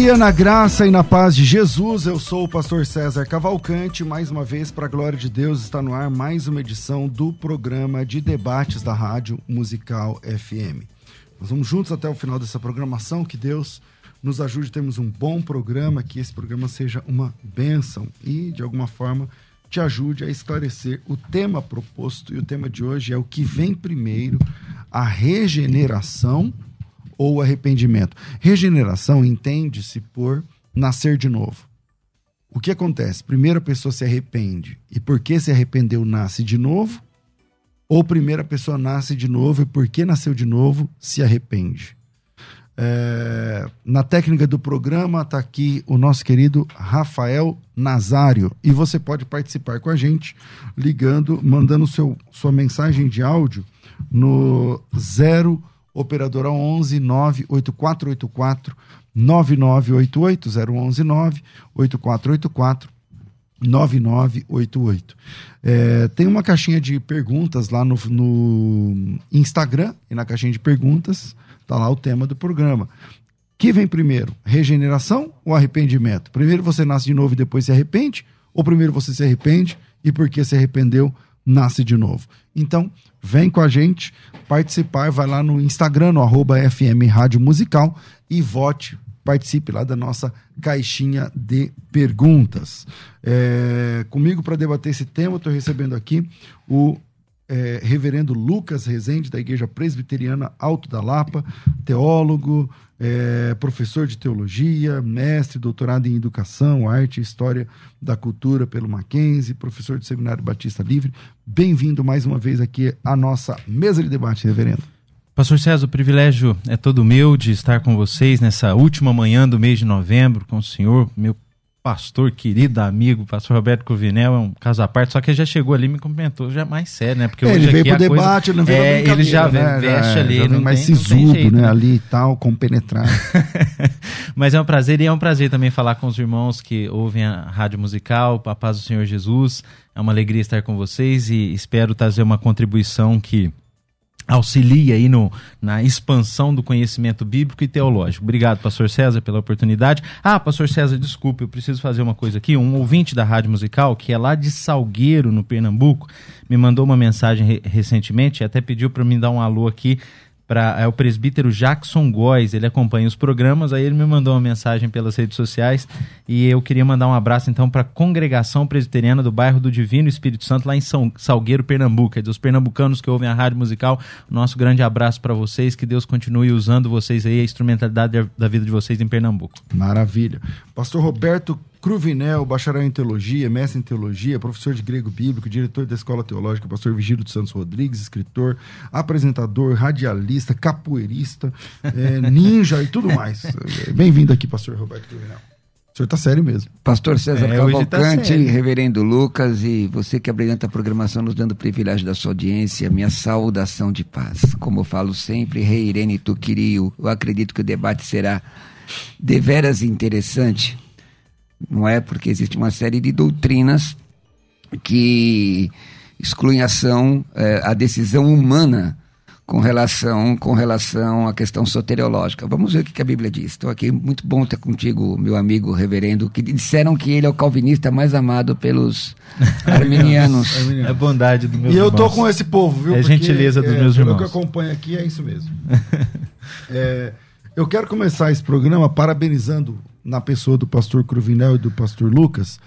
Dia na graça e na paz de Jesus. Eu sou o pastor César Cavalcante. Mais uma vez, para a glória de Deus, está no ar mais uma edição do programa de debates da Rádio Musical FM. Nós vamos juntos até o final dessa programação. Que Deus nos ajude a termos um bom programa, que esse programa seja uma bênção e, de alguma forma, te ajude a esclarecer o tema proposto. E o tema de hoje é o que vem primeiro: a regeneração ou arrependimento. Regeneração entende-se por nascer de novo. O que acontece? Primeiro a pessoa se arrepende e porque se arrependeu nasce de novo, ou primeiro a pessoa nasce de novo e porque nasceu de novo se arrepende. É, na técnica do programa está aqui o nosso querido Rafael Nazário e você pode participar com a gente ligando, mandando seu, sua mensagem de áudio no 0 operadora 11 98484 9988 011 98484 9988. É, tem uma caixinha de perguntas lá no, no Instagram e na caixinha de perguntas tá lá o tema do programa. Que vem primeiro, regeneração ou arrependimento? Primeiro você nasce de novo e depois se arrepende? Ou primeiro você se arrepende e porque se arrependeu, nasce de novo? Então, vem com a gente participar, vai lá no Instagram, no arroba FM Rádio Musical e vote, participe lá da nossa caixinha de perguntas. É, comigo para debater esse tema, estou recebendo aqui o é, reverendo Lucas Rezende, da Igreja Presbiteriana Alto da Lapa, teólogo, é, professor de teologia, mestre, doutorado em educação, arte e história da cultura pelo Mackenzie, professor de Seminário Batista Livre. Bem-vindo mais uma vez aqui à nossa mesa de debate, reverendo. Pastor César, o privilégio é todo meu de estar com vocês nessa última manhã do mês de novembro, com o senhor, meu pastor querido, amigo, pastor Roberto Covinel, é um caso à parte, só que ele já chegou ali e me cumprimentou já mais sério, né? Porque é, ele veio pro debate, coisa, ele não veio é, ele já né? veste ali, já não mais tem, sisudo, jeito, né? Ali e tal, compenetrado. Mas é um prazer e é um prazer também falar com os irmãos que ouvem a Rádio Musical, a paz do Senhor Jesus. É uma alegria estar com vocês e espero trazer uma contribuição que auxilia aí no, na expansão do conhecimento bíblico e teológico. Obrigado, pastor César, pela oportunidade. Ah, pastor César, desculpe, eu preciso fazer uma coisa aqui. Um ouvinte da Rádio Musical, que é lá de Salgueiro, no Pernambuco, me mandou uma mensagem re recentemente e até pediu para me dar um alô aqui para é o presbítero Jackson Góes, ele acompanha os programas, aí ele me mandou uma mensagem pelas redes sociais e eu queria mandar um abraço então para a congregação presbiteriana do bairro do Divino Espírito Santo lá em São Salgueiro, Pernambuco, é dos pernambucanos que ouvem a rádio musical, nosso grande abraço para vocês, que Deus continue usando vocês aí, a instrumentalidade da vida de vocês em Pernambuco. Maravilha. Pastor Roberto Cruvinel, bacharel em teologia, mestre em teologia, professor de grego bíblico, diretor da Escola Teológica, pastor Vigílio dos Santos Rodrigues, escritor, apresentador, radialista, capoeirista, é, ninja e tudo mais. Bem-vindo aqui, pastor Roberto Cruvinel. O senhor está sério mesmo. Pastor César é, tá Cavalcante, tá reverendo Lucas e você que abrilhanta a programação nos dando o privilégio da sua audiência, minha saudação de paz. Como eu falo sempre, Rei Irene Tuquirio, eu acredito que o debate será deveras interessante, não é? Porque existe uma série de doutrinas que excluem ação, é, a decisão humana com relação, com relação à questão soteriológica. Vamos ver o que a Bíblia diz. Estou aqui, muito bom ter contigo, meu amigo reverendo, que disseram que ele é o calvinista mais amado pelos arminianos. É bondade do meu E eu tô com esse povo, viu? É Porque, gentileza dos é, meus irmãos. que eu acompanho aqui, é isso mesmo. É, eu quero começar esse programa parabenizando, na pessoa do pastor Cruvinel e do pastor Lucas,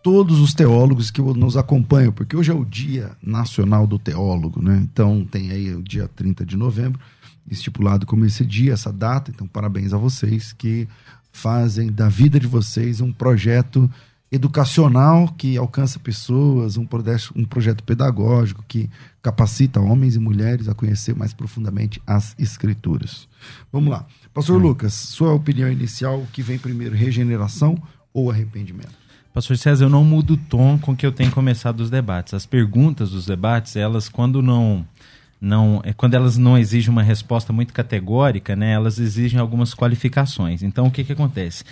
todos os teólogos que nos acompanham, porque hoje é o Dia Nacional do Teólogo, né? Então tem aí o dia 30 de novembro, estipulado como esse dia, essa data. Então, parabéns a vocês que fazem da vida de vocês um projeto educacional que alcança pessoas, um, projeto- um projeto pedagógico que capacita homens e mulheres a conhecer mais profundamente as escrituras. Vamos lá. Pastor Lucas, sua opinião inicial, o que vem primeiro, regeneração ou arrependimento? Pastor César, eu não mudo o tom com que eu tenho começado os debates. As perguntas dos debates, elas quando não não é quando elas não exigem uma resposta muito categórica, né? Elas exigem algumas qualificações. Então, o que que acontece?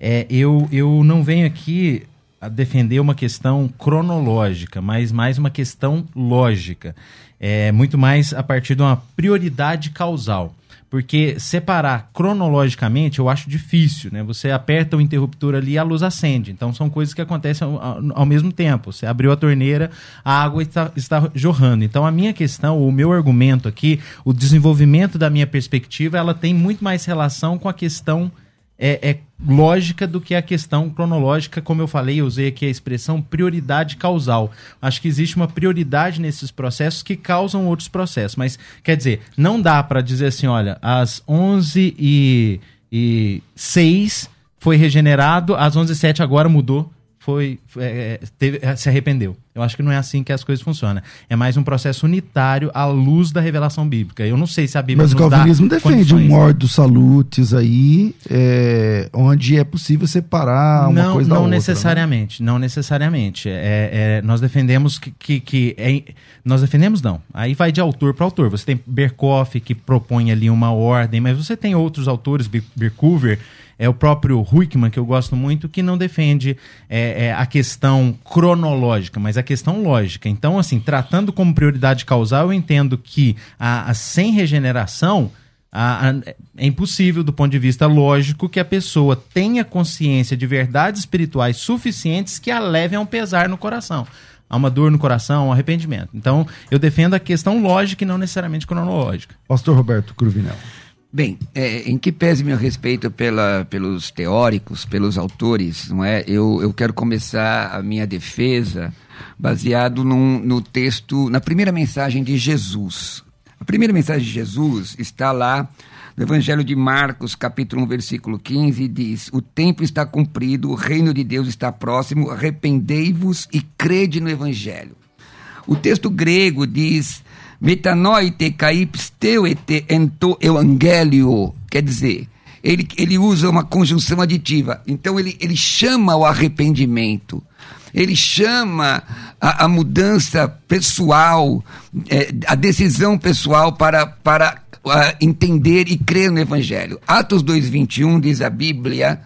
É, eu eu não venho aqui a defender uma questão cronológica, mas mais uma questão lógica. É muito mais a partir de uma prioridade causal. Porque separar cronologicamente eu acho difícil, né? Você aperta o interruptor ali e a luz acende. Então são coisas que acontecem ao, ao- mesmo tempo. Você abriu a torneira, a água está, está jorrando. Então a minha questão, o meu argumento aqui, o desenvolvimento da minha perspectiva, ela tem muito mais relação com a questão é, é lógica do que a questão cronológica, como eu falei, eu usei aqui a expressão prioridade causal. Acho que existe uma prioridade nesses processos que causam outros processos, mas quer dizer, não dá para dizer assim, olha, às 11 e, e 6 foi regenerado, às 11 e 7 agora mudou, foi, foi, é, teve- é, se arrependeu. Eu acho que não é assim que as coisas funcionam. É mais um processo unitário à luz da revelação bíblica. Eu não sei se a Bíblia Mas o calvinismo defende um mordo salutis aí, é, onde é possível separar uma não, coisa da não outra. né? necessariamente, não necessariamente. É, é, nós defendemos que, que, que é- nós defendemos não. Aí vai de autor para autor. Você tem Berkoff que propõe ali uma ordem, mas você tem outros autores, Bir- Birkover, é o próprio Huykman que eu gosto muito, que não defende é, é, a questão cronológica, mas a questão lógica. Então, assim, tratando como prioridade causal, eu entendo que a, a sem regeneração a- a- é impossível, do ponto de vista lógico, que a pessoa tenha consciência de verdades espirituais suficientes que a levem a um pesar no coração. Há uma dor no coração, um arrependimento. Então, eu defendo a questão lógica e não necessariamente cronológica. Pastor Roberto Cruvinel. Bem, é, em que pese meu respeito pela, pelos teóricos, pelos autores, não é? Eu, eu quero começar a minha defesa baseado num, no texto, na primeira mensagem de Jesus. A primeira mensagem de Jesus está lá no Evangelho de Marcos, capítulo 1, versículo 15, e diz: O tempo está cumprido, o reino de Deus está próximo, arrependei-vos e crede no Evangelho. O texto grego diz metanoite caipsteu ete ento evangelio, quer dizer, ele, ele usa uma conjunção aditiva. Então ele, ele chama o arrependimento, ele chama a, a mudança pessoal, eh, a decisão pessoal para, para ah, entender e crer no Evangelho. Atos 2,21 diz a Bíblia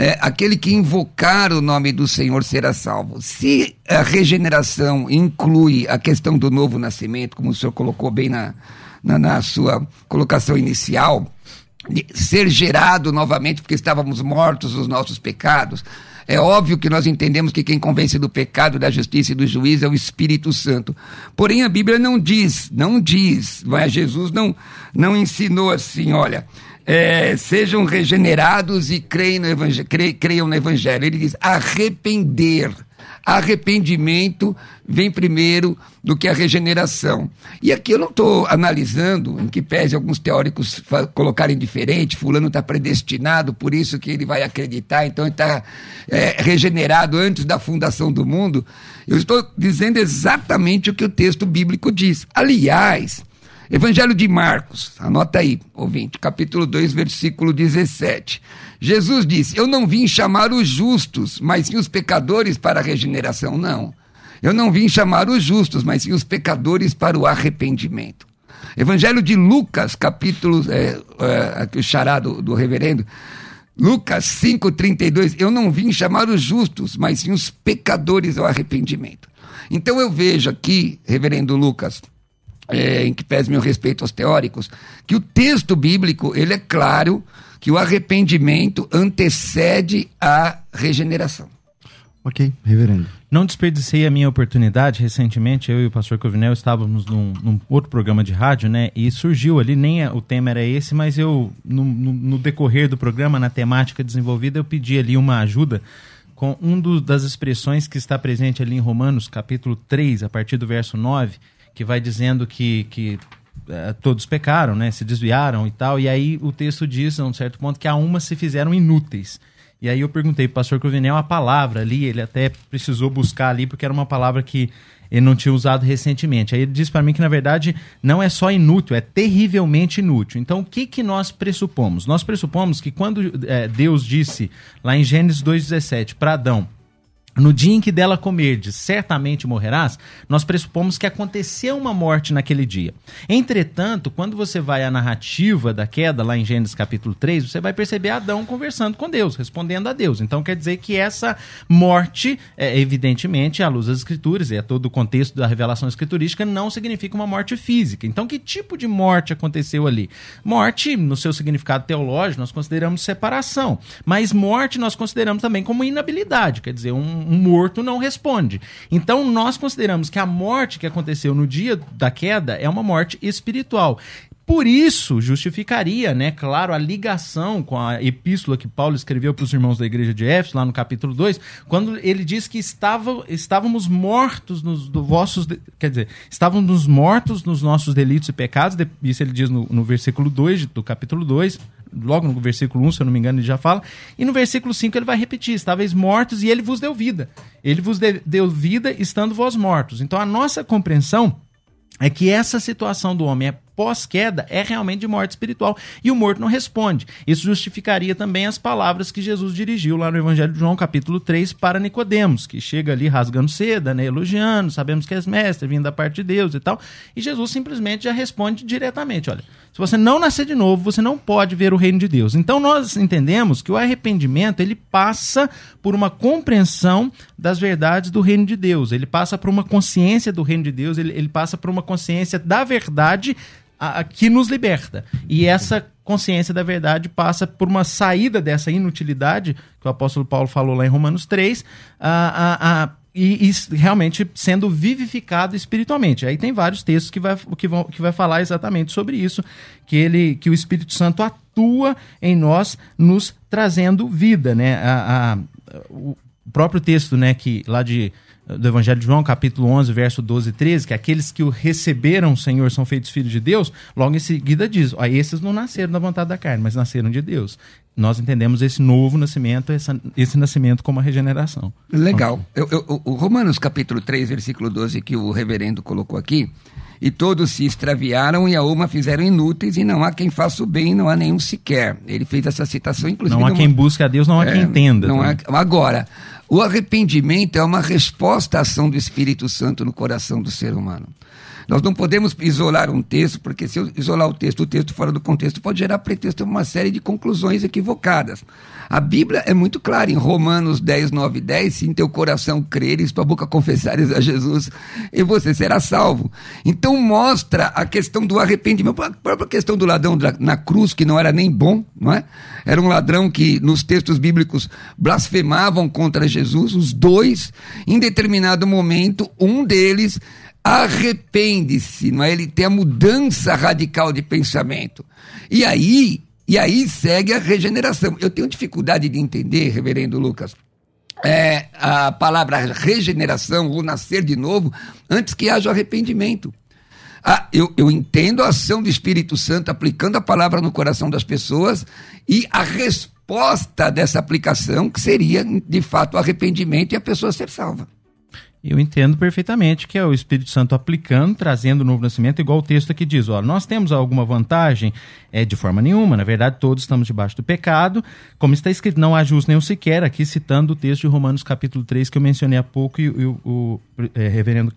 é, aquele que invocar o nome do Senhor será salvo. Se a regeneração inclui a questão do novo nascimento, como o senhor colocou bem na, na, na sua colocação inicial, de ser gerado novamente porque estávamos mortos nos nossos pecados, é óbvio que nós entendemos que quem convence do pecado, da justiça e do juízo é o Espírito Santo. Porém, a Bíblia não diz, não diz, mas Jesus não, não ensinou assim, olha, é, sejam regenerados e creiam no, evangel cre creiam no Evangelho. Ele diz arrepender. Arrependimento vem primeiro do que a regeneração. E aqui eu não estou analisando, em que pese alguns teóricos colocarem diferente, fulano está predestinado, por isso que ele vai acreditar, então ele está é, regenerado antes da fundação do mundo. Eu estou dizendo exatamente o que o texto bíblico diz. Aliás, Evangelho de Marcos, anota aí, ouvinte, capítulo 2, versículo 17. Jesus disse: Eu não vim chamar os justos, mas sim os pecadores para a regeneração. Não. Eu não vim chamar os justos, mas sim os pecadores para o arrependimento. Evangelho de Lucas, capítulo, é, é, aqui o chará do, do reverendo, Lucas 5,32, eu não vim chamar os justos, mas sim os pecadores ao arrependimento. Então eu vejo aqui, reverendo Lucas, é, em que pese meu respeito aos teóricos, que o texto bíblico, ele é claro que o arrependimento antecede a regeneração. Ok, reverendo. Não desperdicei a minha oportunidade. Recentemente, eu e o pastor Covinel estávamos num, num outro programa de rádio, né? E surgiu ali, nem o tema era esse, mas eu, no, no, no, decorrer do programa, na temática desenvolvida, eu pedi ali uma ajuda com um do, das expressões que está presente ali em Romanos, capítulo 3, a partir do verso 9, que vai dizendo que, que é, todos pecaram, né? Se desviaram e tal. E aí o texto diz, a um certo ponto, que a uma se fizeram inúteis. E aí eu perguntei para o pastor Cruvinel a palavra ali, ele até precisou buscar ali, porque era uma palavra que ele não tinha usado recentemente. Aí ele disse para mim que, na verdade, não é só inútil, é terrivelmente inútil. Então, o que, que nós pressupomos? Nós pressupomos que quando é, Deus disse, lá em Gênesis 2,17, para Adão, no dia em que dela comerdes, certamente morrerás, nós pressupomos que aconteceu uma morte naquele dia. Entretanto, quando você vai à narrativa da queda, lá em Gênesis capítulo 3, você vai perceber Adão conversando com Deus, respondendo a Deus. Então quer dizer que essa morte, é, evidentemente, à luz das escrituras e a todo o contexto da revelação escriturística, não significa uma morte física. Então que tipo de morte aconteceu ali? Morte, no seu significado teológico, nós consideramos separação. Mas morte nós consideramos também como inabilidade, quer dizer, um morto não responde. Então nós consideramos que a morte que aconteceu no dia da queda é uma morte espiritual. Por isso, justificaria, né, claro, a ligação com a epístola que Paulo escreveu para os irmãos da igreja de Éfeso, lá no capítulo 2, quando ele diz que estava, estávamos mortos nos do vossos. Quer dizer, estávamos mortos nos nossos delitos e pecados, isso ele diz no, no versículo 2 do capítulo 2, logo no versículo 1, se eu não me engano, ele já fala. E no versículo 5 ele vai repetir: estáveis mortos e ele vos deu vida. Ele vos deu vida estando vós mortos. Então a nossa compreensão é que essa situação do homem é pós-queda é realmente de morte espiritual e o morto não responde. Isso justificaria também as palavras que Jesus dirigiu lá no Evangelho de João, capítulo 3, para Nicodemos, que chega ali rasgando seda, né, elogiando, sabemos que és mestre, vindo da parte de Deus e tal, e Jesus simplesmente já responde diretamente, olha, se você não nascer de novo, você não pode ver o reino de Deus. Então nós entendemos que o arrependimento, ele passa por uma compreensão das verdades do reino de Deus, ele passa por uma consciência do reino de Deus, ele, ele passa por uma consciência da verdade a, a, que nos liberta. E essa consciência da verdade passa por uma saída dessa inutilidade, que o apóstolo Paulo falou lá em Romanos 3, a, a, e, e, realmente sendo vivificado espiritualmente. Aí tem vários textos que vai, que, vão, que vai falar exatamente sobre isso, que, ele, que o Espírito Santo atua em nós, nos trazendo vida. Né? A, a, o próprio texto né, que, lá de do Evangelho de João, capítulo 11, verso 12 e 13, que aqueles que o receberam, Senhor, são feitos filhos de Deus, logo em seguida diz, ó, esses não nasceram da vontade da carne, mas nasceram de Deus. Nós entendemos esse novo nascimento, essa, esse nascimento como a regeneração. Legal. Eu, eu, o Romanos capítulo 3, versículo 12, que o reverendo colocou aqui, e todos se extraviaram e a uma fizeram inúteis e não há quem faça o bem, não há nenhum sequer. Ele fez essa citação, inclusive. Não há numa... quem busque a Deus, não há é, quem entenda. Não há... Agora, o arrependimento é uma resposta à ação do Espírito Santo no coração do ser humano. Nós não podemos isolar um texto, porque se eu isolar o texto, o texto fora do contexto pode gerar pretexto a uma série de conclusões equivocadas. A Bíblia é muito clara em Romanos 10, 9 e 10, se em teu coração creres, tua boca confessares a Jesus, e você será salvo. Então mostra a questão do arrependimento, a própria questão do ladrão na cruz, que não era nem bom, não é? Era um ladrão que nos textos bíblicos blasfemavam contra Jesus, os dois, em determinado momento, um deles arrepende-se, não é? Ele tem a mudança radical de pensamento. E aí, e aí segue a regeneração. Eu tenho dificuldade de entender, reverendo Lucas, é, a palavra regeneração ou nascer de novo antes que haja arrependimento. Ah, eu, eu entendo a ação do Espírito Santo aplicando a palavra no coração das pessoas e a resposta dessa aplicação, que seria, de fato, o arrependimento e a pessoa ser salva. Eu entendo perfeitamente que é o Espírito Santo aplicando, trazendo o novo nascimento, igual o texto aqui diz: ó, nós temos alguma vantagem? É, de forma nenhuma, na verdade, todos estamos debaixo do pecado. Como está escrito, não há justo nenhum sequer, aqui citando o texto de Romanos capítulo 3 que eu mencionei há pouco e, e o, o é, reverendo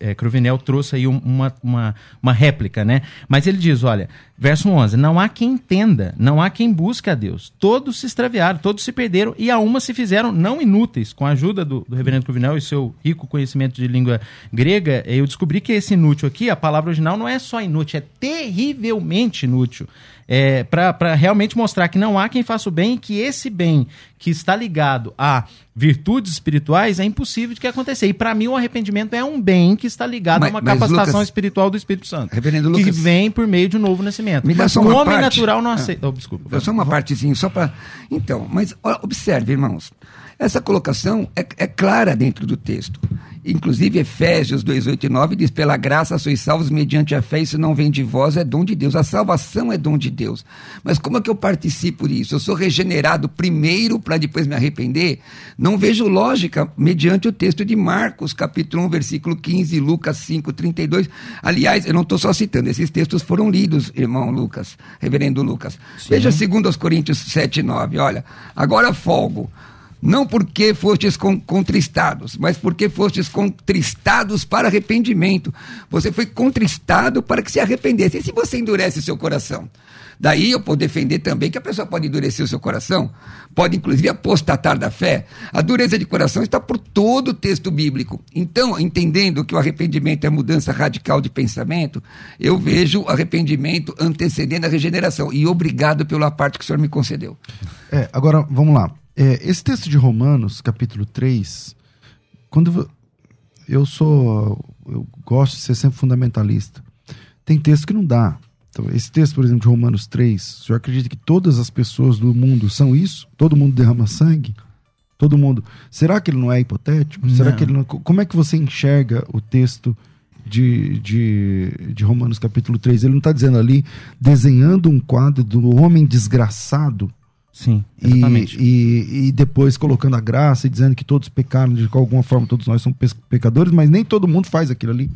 é, Cruvinel trouxe aí uma, uma, uma réplica, né? Mas ele diz: olha, Verso 11: Não há quem entenda, não há quem busque a Deus. Todos se extraviaram, todos se perderam e a uma se fizeram não inúteis. Com a ajuda do, do reverendo Cruvinel e seu rico conhecimento de língua grega, eu descobri que esse inútil aqui, a palavra original não é só inútil, é terrivelmente inútil é, para realmente mostrar que não há quem faça o bem e que esse bem que está ligado a virtudes espirituais é impossível de que acontecer. E para mim o arrependimento é um bem que está ligado mas, a uma capacitação Lucas, espiritual do Espírito Santo. Reverendo que Lucas, vem por meio de um novo nascimento. Me dá só uma o homem parte. natural não aceita. Ah, oh, desculpa. Só uma partezinha, só para. Então, mas observe, irmãos. Essa colocação é, é clara dentro do texto. Inclusive, Efésios 2, 8 e 9 diz: Pela graça sois salvos mediante a fé, isso não vem de vós, é dom de Deus. A salvação é dom de Deus. Mas como é que eu participo disso? Eu sou regenerado primeiro para depois me arrepender? Não vejo lógica mediante o texto de Marcos, capítulo 1, versículo 15, Lucas 5, 32. Aliás, eu não estou só citando, esses textos foram lidos, irmão Lucas, reverendo Lucas. Sim. Veja 2 Coríntios 7, 9. Olha, agora folgo não porque fostes contristados, mas porque fostes contristados para arrependimento. Você foi contristado para que se arrependesse. E se você endurece seu coração? Daí eu posso defender também que a pessoa pode endurecer o seu coração, pode inclusive apostatar da fé. A dureza de coração está por todo o texto bíblico. Então, entendendo que o arrependimento é mudança radical de pensamento, eu vejo arrependimento antecedendo a regeneração. E obrigado pela parte que o senhor me concedeu. É, agora, vamos lá. É, esse texto de Romanos, capítulo 3, quando eu sou. Eu gosto de ser sempre fundamentalista. Tem texto que não dá. Então, esse texto, por exemplo, de Romanos 3, o senhor acredita que todas as pessoas do mundo são isso? Todo mundo derrama sangue? Todo mundo. Será que ele não é hipotético? Não. Será que ele não... Como é que você enxerga o texto de, de, de Romanos capítulo 3? Ele não está dizendo ali, desenhando um quadro do homem desgraçado Sim, exatamente. E, e, e, depois colocando a graça e dizendo que todos pecaram, de alguma forma todos nós somos pecadores, mas nem todo mundo faz aquilo ali.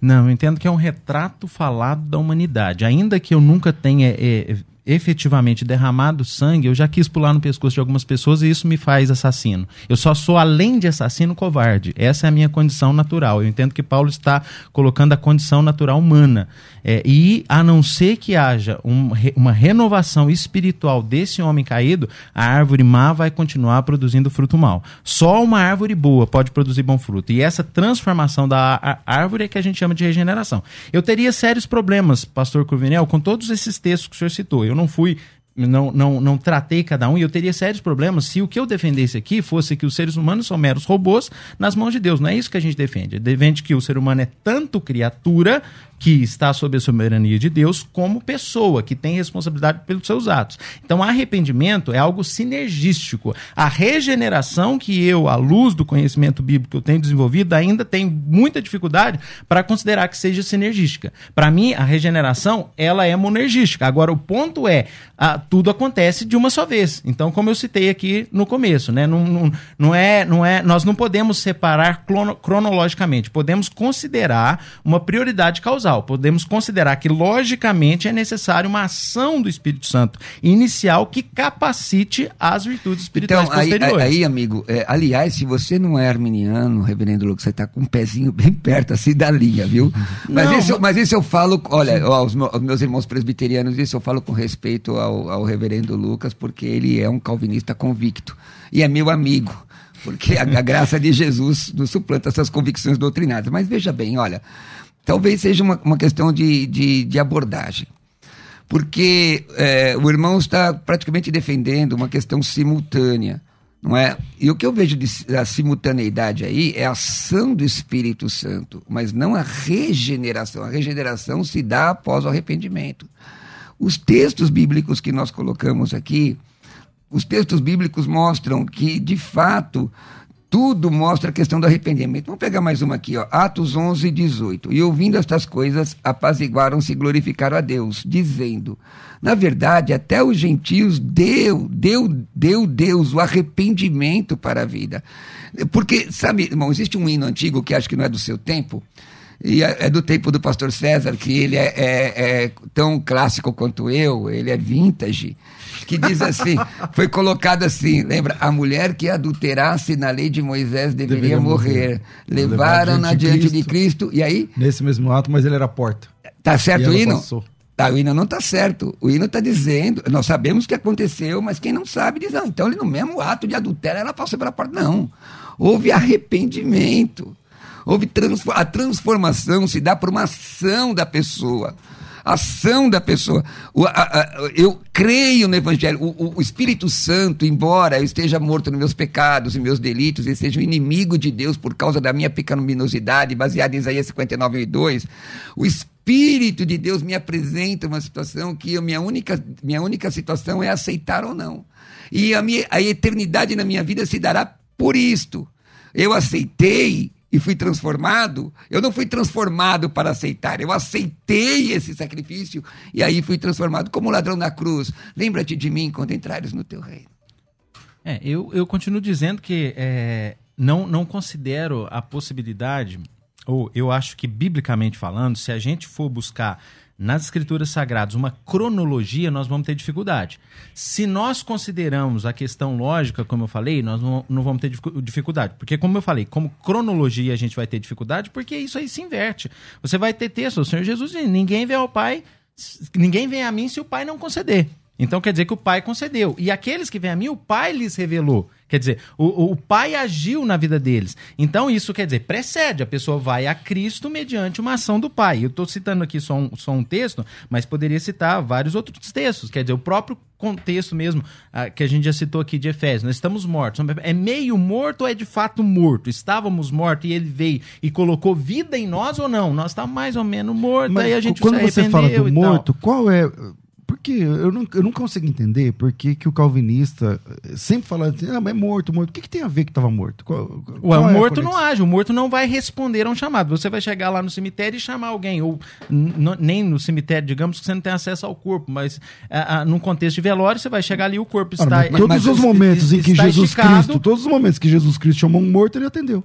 Não, eu entendo que é um retrato falado da humanidade. Ainda que eu nunca tenha é, efetivamente derramado sangue, eu já quis pular no pescoço de algumas pessoas e isso me faz assassino. Eu só sou, além de assassino, covarde. Essa é a minha condição natural. Eu entendo que Paulo está colocando a condição natural humana. É, e a não ser que haja um, uma renovação espiritual desse homem caído, a árvore má vai continuar produzindo fruto mal. Só uma árvore boa pode produzir bom fruto. E essa transformação da árvore é que a gente chama de regeneração. Eu teria sérios problemas, pastor Cruvinel, com todos esses textos que o senhor citou. Eu não fui não, não, não tratei cada um e eu teria sérios problemas se o que eu defendesse aqui fosse que os seres humanos são meros robôs nas mãos de Deus. Não é isso que a gente defende. Defende que o ser humano é tanto criatura que está sob a soberania de Deus, como pessoa que tem responsabilidade pelos seus atos. Então, arrependimento é algo sinergístico. A regeneração que eu, à luz do conhecimento bíblico que eu tenho desenvolvido, ainda tenho muita dificuldade para considerar que seja sinergística. Para mim, a regeneração ela é monergística. Agora, o ponto é, a, tudo acontece de uma só vez. Então, como eu citei aqui no começo, né? não, não, não é, não é, nós não podemos separar cronologicamente. Podemos considerar uma prioridade causal causal. Podemos considerar que, logicamente, é necessário uma ação do Espírito Santo inicial que capacite as virtudes espirituais então, posteriores. Aí, aí amigo, é, aliás, se você não é arminiano, reverendo Lucas, você está com um pezinho bem perto assim da linha, viu? Mas, não, isso, mas isso eu falo, olha, aos meus irmãos presbiterianos, isso eu falo com respeito ao, ao reverendo Lucas, porque ele é um calvinista convicto e é meu amigo porque a, a, graça de Jesus nos suplanta essas convicções doutrinárias. Mas veja bem, olha, Talvez seja uma, uma questão de, de, de abordagem. Porque é, o irmão está praticamente defendendo uma questão simultânea. Não é? E o que eu vejo de a simultaneidade aí é a ação do Espírito Santo, mas não a regeneração. A regeneração se dá após o arrependimento. Os textos bíblicos que nós colocamos aqui, os textos bíblicos mostram que, de fato, tudo mostra a questão do arrependimento. Vamos pegar mais uma aqui, ó. Atos 11, 18. E ouvindo estas coisas, apaziguaram-se e glorificaram a Deus, dizendo: Na verdade, até os gentios deu, deu, deu Deus o arrependimento para a vida. Porque, sabe, irmão, existe um hino antigo que acho que não é do seu tempo, e é, é do tempo do pastor César, que ele é, é, é tão clássico quanto eu, ele é vintage que diz assim: foi colocado assim, lembra? A mulher que adulterasse na lei de Moisés deveria, deveria morrer. morrer. Levaram-na diante, diante de Cristo, e aí? Nesse mesmo ato, mas ele era a porta. Tá certo o hino? Passou. Tá, o hino não está certo. O hino está dizendo, nós sabemos o que aconteceu, mas quem não sabe diz, não, então ele no mesmo ato de adultério, ela passou pela porta. Não. Houve arrependimento. Houve a transformação se dá por uma ação da pessoa ação da pessoa. O, a, a, eu creio no Evangelho. O, o, Espírito Santo, embora eu esteja morto nos meus pecados e meus delitos, e seja um inimigo de Deus por causa da minha pecaminosidade, baseada em Isaías 59, 2, o Espírito de Deus me apresenta uma situação que minha única, minha única situação é aceitar ou não. E a, minha, a eternidade na minha vida se dará por isto. Eu aceitei e fui transformado, eu não fui transformado para aceitar, eu aceitei esse sacrifício e aí fui transformado como ladrão na cruz. Lembra-te de mim quando entrares no teu reino. É, eu, eu continuo dizendo que é, não, não considero a possibilidade, ou eu acho que biblicamente falando, se a gente for buscar nas escrituras sagradas uma cronologia, nós vamos ter dificuldade. Se nós consideramos a questão lógica, como eu falei, nós não, vamos ter dificuldade. Porque, como eu falei, como cronologia a gente vai ter dificuldade, porque isso aí se inverte. Você vai ter texto, o Senhor Jesus diz, ninguém vem ao Pai, ninguém vem a mim se o Pai não conceder. Então quer dizer que o Pai concedeu. E aqueles que vêm a mim, o Pai lhes revelou. Quer dizer, o, o Pai agiu na vida deles. Então isso quer dizer, precede, a pessoa vai a Cristo mediante uma ação do Pai. Eu estou citando aqui só um, só um texto, mas poderia citar vários outros textos. Quer dizer, o próprio contexto mesmo uh, que a gente já citou aqui de Efésios. Nós estamos mortos. É meio morto ou é de fato morto? Estávamos mortos e ele veio e colocou vida em nós ou não? Nós estávamos mais ou menos mortos, mas aí a gente quando você fala do morto, qual é porque eu não, eu não consigo entender por que, que o calvinista sempre fala assim, ah, mas é morto, morto. O que, que tem a ver que estava morto? Qual, qual o é morto não age, o morto não vai responder a um chamado. Você vai chegar lá no cemitério e chamar alguém, ou nem no cemitério, digamos que você não tem acesso ao corpo, mas a, a, num contexto de velório, você vai chegar ali o corpo está... Mas todos mas, os momentos em que Jesus esticado, Cristo, todos os momentos que Jesus Cristo chamou um morto, ele atendeu.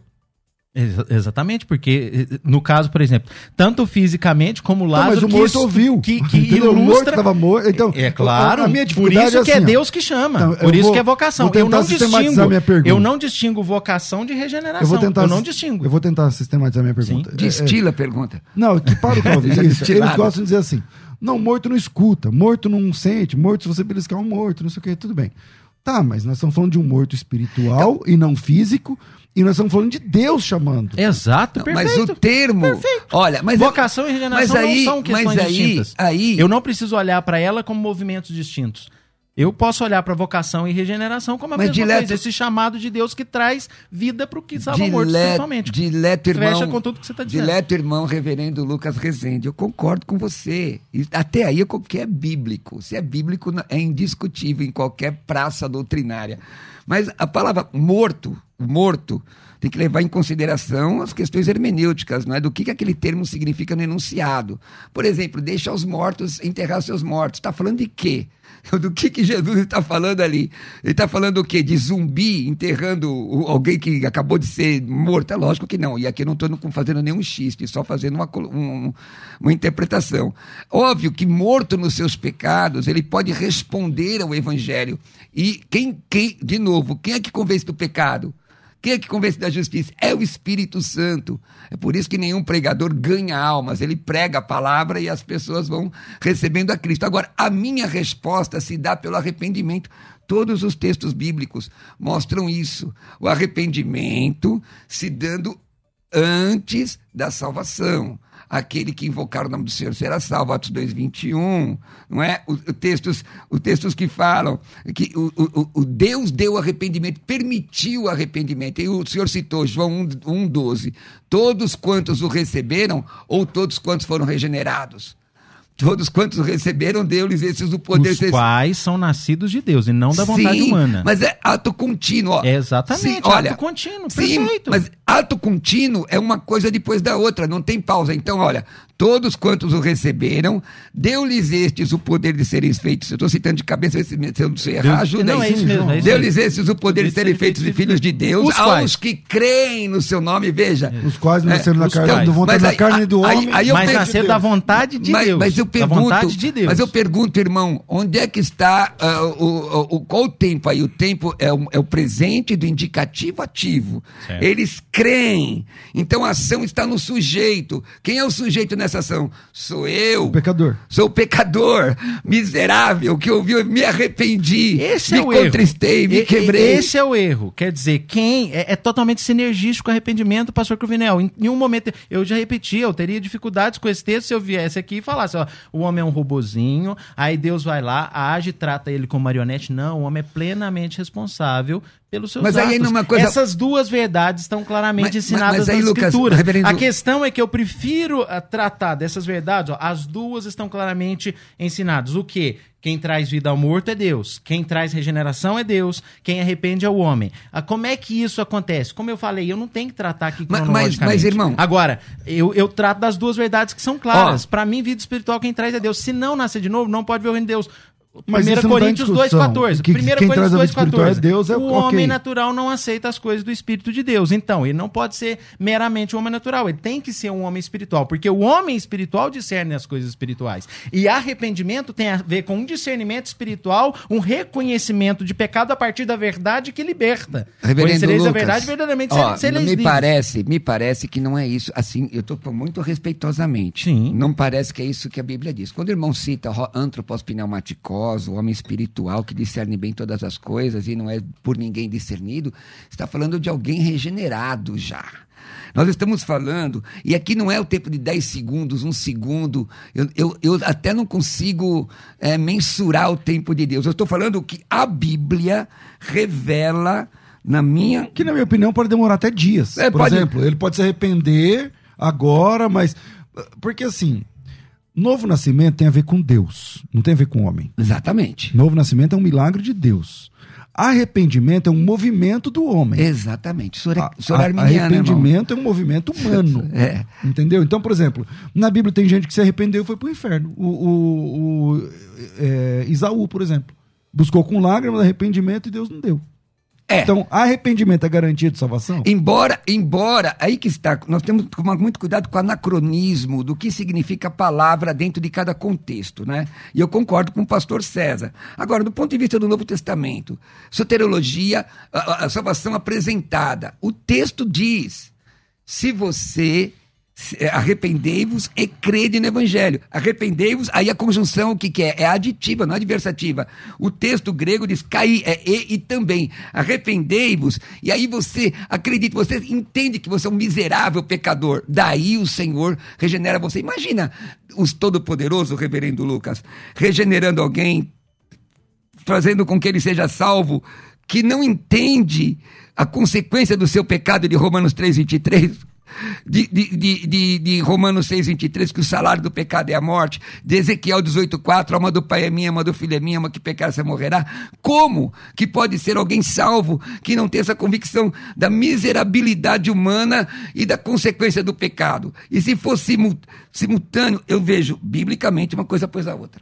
Ex exatamente, porque eh, no caso, por exemplo, tanto fisicamente como lá. Mas o morto ouviu. Que, que ilustra... O morto estava morto. Então, é claro. A, minha por isso é que é assim, Deus que chama. Então, por isso vou, que é vocação. Eu não distingo. Eu não distingo vocação de regeneração. Eu, vou tentar, eu não distingo. Eu vou tentar sistematizar minha pergunta. Sim. Destila é, a pergunta. Não, que para o Calvin, eles gostam de dizer assim: não, morto não escuta, morto não sente, morto se você beliscar um morto, não sei o que, tudo bem. Tá, mas nós estamos falando de um morto espiritual então, e não físico. E nós estamos falando de Deus chamando. Exato, não, perfeito. Mas o termo. Perfeito. Olha, mas vocação e regeneração mas aí, não são questões mas aí, distintas. Aí, eu não preciso olhar para ela como movimentos distintos. Eu posso olhar para vocação e regeneração como a Mas mesma dileto, coisa. Esse chamado de Deus que traz vida para o que estava morto espiritualmente. Dileto irmão, Fecha com tudo que você está dizendo. Dileto irmão reverendo Lucas Rezende, eu concordo com você. Até aí que é bíblico. Se é bíblico, é indiscutível em qualquer praça doutrinária. Mas a palavra morto, morto, tem que levar em consideração as questões hermenêuticas, não é? Do que, que aquele termo significa no enunciado. Por exemplo, deixa os mortos enterrar seus mortos. Está falando de quê? Do que, que Jesus está falando ali? Ele está falando o quê? De zumbi enterrando alguém que acabou de ser morto? É lógico que não. E aqui eu não estou fazendo nenhum xiste, só fazendo uma, um, uma interpretação. Óbvio que morto nos seus pecados, ele pode responder ao evangelho. E quem, quem de novo, quem é que convence do pecado? Quem é que convence da justiça? É o Espírito Santo. É por isso que nenhum pregador ganha almas. Ele prega a palavra e as pessoas vão recebendo a Cristo. Agora, a minha resposta se dá pelo arrependimento. Todos os textos bíblicos mostram isso. O arrependimento se dando antes da salvação aquele que invocar o nome do Senhor será salvo, Atos 2, 21, não é? Os textos, os textos que falam que o, o, o Deus deu arrependimento, permitiu o arrependimento, e o Senhor citou João 1, 1, 12, todos quantos o receberam, ou todos quantos foram regenerados. Todos quantos receberam, deu-lhes esses o poder. Os quais são nascidos de Deus e não da vontade sim, humana. Mas é ato contínuo. Ó. É exatamente, sim, olha, ato contínuo, sim, perfeito. Mas ato contínuo é uma coisa depois da outra, não tem pausa. Então, olha, todos quantos o receberam, deu-lhes estes o poder de serem feitos. Eu estou citando de cabeça, se eu não sei errar, ajuda aí. É é deu-lhes estes o poder de, serem feitos de filhos de Deus, os aos quais? que creem no seu nome, veja. Os quais nasceram é, na carne, do vontade da carne do homem, aí, aí mas nasceram da vontade de mas, Deus. Mas eu pergunto, de mas eu pergunto, irmão, onde é que está uh, o, o, qual o tempo aí? O tempo é o, é o presente do indicativo ativo. Certo. Eles creem creem. Então a ação está no sujeito. Quem é o sujeito nessa ação? Sou eu. O pecador. Sou o pecador, miserável, que ouviu, me arrependi, Esse me é o erro. contristei, me E- e- quebrei. Esse é o erro. Quer dizer, quem é, é totalmente sinergístico com arrependimento, pastor Cruvinel. Em nenhum momento, eu já repeti, eu teria dificuldades com esse texto se eu viesse aqui e falasse, ó, o homem é um robozinho, aí Deus vai lá, age e trata ele como marionete. Não, o homem é plenamente responsável pelos seus Mas aí atos. numa coisa- Essas duas verdades estão claramente Mas- ensinadas mas aí, nas Lucas, escrituras. reverendo- A questão é que eu prefiro ah, tratar dessas verdades, ó, as duas estão claramente ensinadas. O quê? Quem traz vida ao morto é Deus. Quem traz regeneração é Deus. Quem arrepende é o homem. Ah, como é que isso acontece? Como eu falei, eu não tenho que tratar aqui Mas- mas- cronologicamente. mas, irmão- Agora, eu, eu trato das duas verdades que são claras. Pra mim, vida espiritual, quem traz é Deus. Se não nascer de novo, não pode ver o reino de Deus. Mas 1 isso não tá em Coríntios discussão. 2,14. Que- 1 quem Coríntios traz a vida 2,14. espiritual é Deus, é o ok. homem natural não aceita as coisas do Espírito de Deus. Então, ele não pode ser meramente um homem natural. Ele tem que ser um homem espiritual. Porque o homem espiritual discerne as coisas espirituais. E arrependimento tem a ver com um discernimento espiritual, um reconhecimento de pecado a partir da verdade que liberta. Reverendo Conhecereis a Lucas, verdade, verdadeiramente ó, sereis me livres. parece, me parece que não é isso. Assim, eu estou muito respeitosamente. Sim. Não parece que é isso que a Bíblia diz. Quando o irmão cita ro- pneumaticos, o homem espiritual que discerne bem todas as coisas e não é por ninguém discernido, está falando de alguém regenerado já. Nós estamos falando, e aqui não é o tempo de 10 segundos, um segundo, eu, eu, eu até não consigo é, mensurar o tempo de Deus. Eu estou falando que a Bíblia revela, na minha Que, na minha opinião, pode demorar até dias. É, Por pode- exemplo, ele pode se arrepender agora, mas. Porque assim, novo nascimento tem a ver com Deus, não tem a ver com o homem. Exatamente. Novo nascimento é um milagre de Deus. Arrependimento é um movimento do homem. Exatamente. Senhor é, é a- arminiano, irmão. arrependimento é um movimento humano. É. Entendeu? Então, por exemplo, na Bíblia tem gente que se arrependeu e foi inferno. O, o- o, é, Isaú, por exemplo, buscou com lágrimas arrependimento e Deus não deu. É. Então, arrependimento é garantia de salvação? Embora, embora, aí que está, nós temos que tomar muito cuidado com o anacronismo do que significa a palavra dentro de cada contexto, né? E eu concordo com o pastor César. Agora, do ponto de vista do Novo Testamento, soterologia, a, a- salvação apresentada, o texto diz: se você arrependei-vos e crede no evangelho. Arrependei-vos, aí a conjunção o que, que é? É aditiva, não é adversativa. O texto grego diz caí, é e e também. Arrependei-vos, e aí você acredita, você entende que você é um miserável pecador. Daí o Senhor regenera você. Imagina os todo-poderoso, reverendo Lucas, regenerando alguém, fazendo com que ele seja salvo, que não entende a consequência do seu pecado de Romanos 3, 23, de, de, de, de, Romanos 6, 23, que o salário do pecado é a morte, de Ezequiel 18, 4, alma do pai é minha, alma do filho é minha, alma que pecar você morrerá. Como que pode ser alguém salvo que não tem essa convicção da miserabilidade humana e da consequência do pecado? E se fosse simu- simultâneo, eu vejo biblicamente uma coisa após a outra.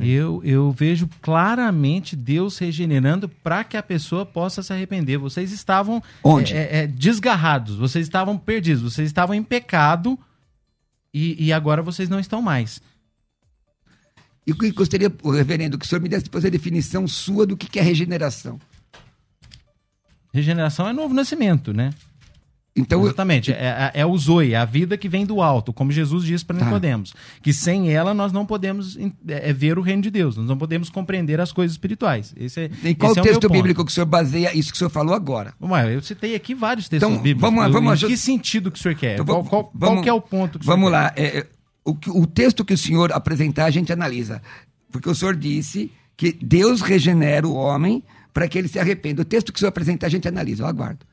Eu, eu vejo claramente Deus regenerando para que a pessoa possa se arrepender. Vocês estavam Onde? é, é, é, desgarrados, vocês estavam perdidos, vocês estavam em pecado e, e agora vocês não estão mais. E eu gostaria, reverendo, que o senhor me desse depois a definição sua do que é regeneração. Regeneração é novo nascimento, né? Então, eu- Exatamente. É, é, é o Zoe, é a vida que vem do alto, como Jesus disse para Tá. Nicodemos. Que sem ela nós não podemos é, ver o reino de Deus, nós não podemos compreender as coisas espirituais. Esse é, em qual esse é texto bíblico que o senhor baseia isso que o senhor falou agora? Ué, eu citei aqui vários textos Então, bíblicos. vamos lá, Eu- vamos em que sentido que o senhor quer? Então, qual, vamos- qual- qual vamos- que é o ponto que o Vamos senhor lá. é, o, o texto que o senhor apresentar, a gente analisa. Porque o senhor disse que Deus regenera o homem para que ele se arrependa. O texto que o senhor apresentar, a gente analisa. Eu aguardo.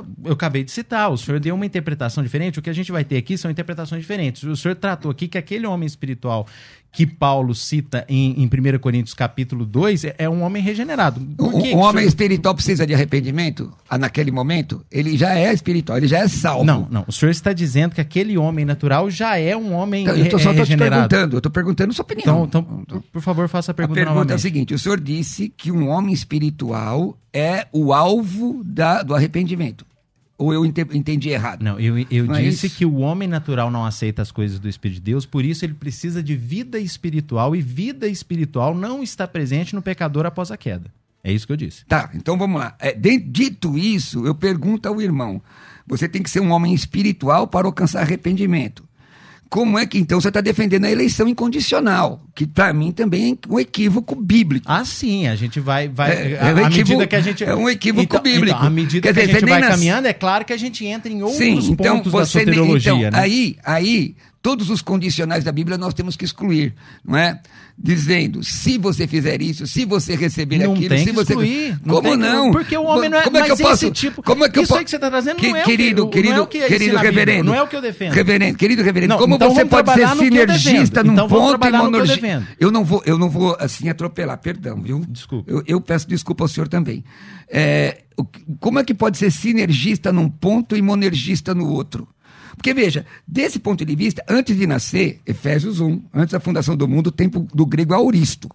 Quer? Eu acabei de citar, o senhor deu uma interpretação diferente. O que a gente vai ter aqui são interpretações diferentes. O senhor tratou aqui que aquele homem espiritual que Paulo cita em, em 1 Coríntios capítulo 2 é, é um homem regenerado. Por Um, um homem espiritual precisa de arrependimento? Ah, naquele momento, ele já é espiritual, ele já é salvo. Não, não. O senhor está dizendo que aquele homem natural já é um homem Então, eu tô, só te regenerado. perguntando, eu estou perguntando sua opinião. Então, então, por favor, faça a A pergunta, pergunta é novamente. seguinte: o senhor disse que um homem espiritual é o alvo da- do arrependimento. Ou eu ente- entendi errado? Não, eu, eu Não é disse isso? que o homem natural não aceita as coisas do Espírito de Deus, por isso ele precisa de vida espiritual, e vida espiritual não está presente no pecador após a queda. É isso que eu disse. Tá, então vamos lá. É, dito isso, eu pergunto ao irmão: Você tem que ser um homem espiritual para alcançar arrependimento. Como é que então você está defendendo a eleição incondicional? Que para mim também é um equívoco bíblico. Ah, sim, a gente vai. vai É, é um à medida equívoco- que a gente. é um equívoco então, bíblico. Então, à medida Quer que a dizer, gente você vai nem nas- caminhando, é claro que a gente entra em outros Sim, então pontos da soteriologia, então, né? aí, aí todos os condicionais da Bíblia nós temos que excluir, não é? Dizendo, se você fizer isso, se você receber Não aquilo, tem se que você excluir, não como tem que- não? porque o homem não é- como é que eu posso, esse tipo- como é que eu isso aí po- que você tá trazendo Que- não é o que- querido, não é querido, o que querido ensina a Bíblia, reverendo, não é o que eu defendo. Reverendo, querido reverendo, Não, como então você pode ser sinergista num Então ponto e trabalhar que eu não vou, eu não vou assim atropelar, perdão, viu? Desculpa. Eu, eu peço desculpa ao senhor também. É, como é que pode ser sinergista num ponto e monergista no outro? Porque veja, desse ponto de vista, antes de nascer, Efésios 1, antes da fundação do mundo, o tempo do grego auristo.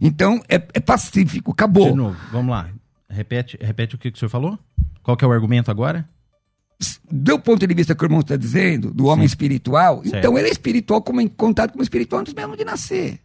Então, é, é pacífico, acabou. De novo, vamos lá. Repete, repete o que, que o senhor falou? Qual que é o argumento agora? Do ponto de vista que o irmão está dizendo, do homem espiritual, Certo. então ele é espiritual como em contato com o espiritual antes mesmo de nascer.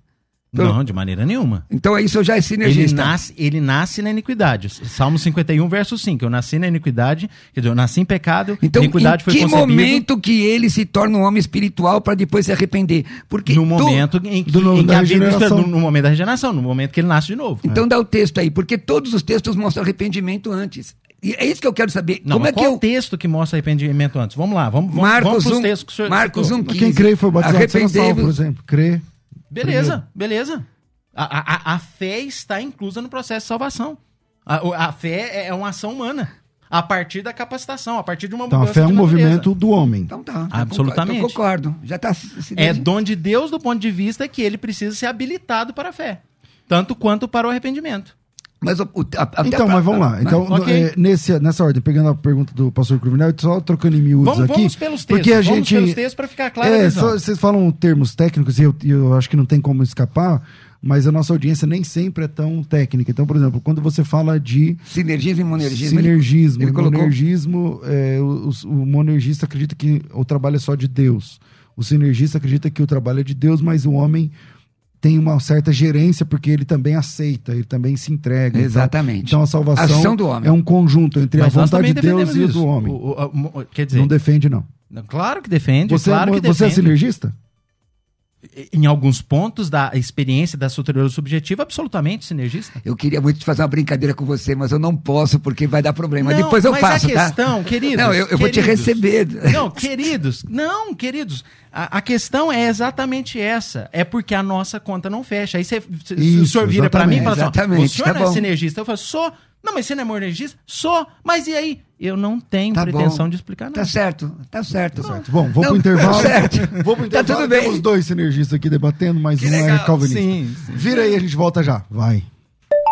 Então- Não, de maneira nenhuma. Então isso já é Ele sinergista. nasce, ele nasce na iniquidade. Salmo 51, verso 5. Eu nasci na iniquidade, quer dizer, eu nasci em pecado, Então, iniquidade em foi que concebido momento que ele se torna um homem espiritual para depois se arrepender? Porque no momento em que, do no- em que a regeneração. no, no momento da regeneração, no momento que ele nasce de novo. Então dá o texto aí, porque todos os textos mostram arrependimento antes. E é isso que eu quero saber. Não, Como mas é que qual eu... texto que mostra arrependimento antes? Vamos lá, vamos, vamos, Marcos vamos 1, textos que o senhor Marcos citou. 1, 15. Quem crê foi batizado será salvo, por exemplo. Crê. Beleza, beleza. A, a, a fé está inclusa no processo de salvação. A, o- a fé é- é uma ação humana. A partir da capacitação, a partir de uma Então a mudança fé é um movimento do homem. Então tá. Absolutamente. Eu concordo. Já está... se- É dom de Deus do ponto de vista que ele precisa ser habilitado para a fé. Tanto quanto para o arrependimento. Mas o, o, a- Então, pra- mas vamos lá. Então, ok. no- é, nesse, nessa ordem, pegando a pergunta do pastor Cruvinel, só trocando em miúdos Vamos, aqui. vamos pelos textos. Porque a vamos gente. pelos textos para ficar claro é, só- vocês falam termos técnicos e eu, eu acho que não tem como escapar, mas a nossa audiência nem sempre é tão técnica. Então, por exemplo, quando você fala de Sinergismo e monergismo. ele- sinergismo, ele colocou- monergismo, é, o, o- o monergista acredita que o trabalho é só de Deus. O sinergista acredita que o trabalho é de Deus, mas o homem tem uma certa gerência porque ele também aceita, ele também se entrega. Então- Exatamente. Então, a salvação homem. é um conjunto entre Mas a vontade de Deus e a isso. do homem. O- o- o- quer dizer, Não defende, não. claro que defende, Você, claro é, que mo- você é sinergista? Em alguns pontos da experiência da soteriologia subjetiva, absolutamente sinergista. Eu queria muito fazer uma brincadeira com você, mas eu não posso porque vai dar problema. Não, Depois eu mas faço, a questão, tá? queridos, Não, eu, eu vou te queridos. receber. Não, queridos, não, queridos. A, a questão é exatamente essa. É porque a nossa conta não fecha. Aí você, Isso, o senhor vira pra mim e fala assim: o senhor tá é bom. sinergista. Eu falo, sou. Não, mas você não é monergista? Sou. Mas e aí? Eu não tenho Tá pretensão bom. de explicar nada. Tá certo, tá certo. Bom, vou Não, pro intervalo. tá certo. Vou pro Tá intervalo. tudo bem. Temos dois sinergistas aqui debatendo, mas Que um é legal. calvinista. Sim, sim. Vira aí, a gente volta já. Vai.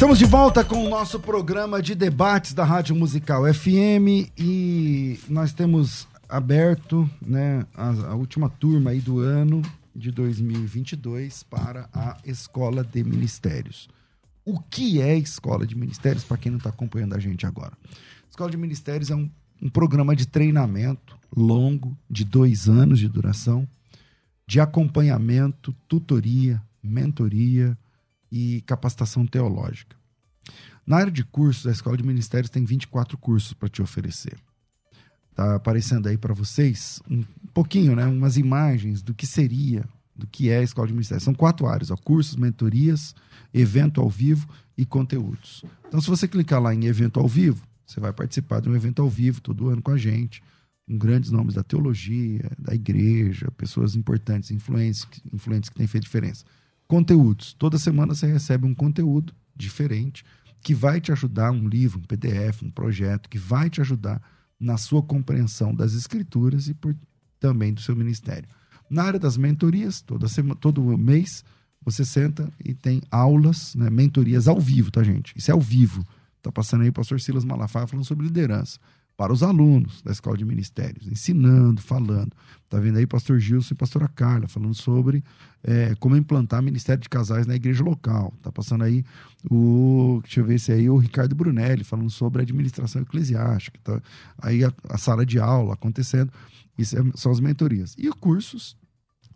Estamos de volta com o nosso programa de debates da Rádio Musical FM e nós temos aberto né, a, a última turma aí do ano de 2022 para a Escola de Ministérios. O que é Escola de Ministérios, para quem não está acompanhando a gente agora? Escola de Ministérios é um, um programa de treinamento longo, de dois anos de duração, de acompanhamento, tutoria, mentoria, e capacitação teológica. Na área de cursos, a Escola de Ministérios tem 24 cursos para te oferecer. Tá aparecendo aí para vocês um pouquinho, né, umas imagens do que seria, do que é a Escola de Ministérios. São quatro áreas, ó, cursos, mentorias, evento ao vivo e conteúdos. Então, se você clicar lá em evento ao vivo, você vai participar de um evento ao vivo todo ano com a gente, com grandes nomes da teologia, da igreja, pessoas importantes, influentes, influentes que têm feito diferença. Conteúdos. Toda semana você recebe um conteúdo diferente que vai te ajudar, um livro, um PDF, um projeto, que vai te ajudar na sua compreensão das escrituras e por, também do seu ministério. Na área das mentorias, toda semana, todo mês, você senta e tem aulas, né, mentorias ao vivo, tá, gente? Isso é ao vivo. Tá passando aí o pastor Silas Malafaia falando sobre liderança para os alunos da Escola de Ministérios, ensinando, falando. Está vendo aí pastor Gilson e pastora Carla falando sobre é, como implantar ministério de casais na igreja local. Está passando aí o, deixa eu ver se é aí o Ricardo Brunelli falando sobre administração eclesiástica. Tá aí a, a sala de aula acontecendo. Isso é, são as mentorias. E os cursos,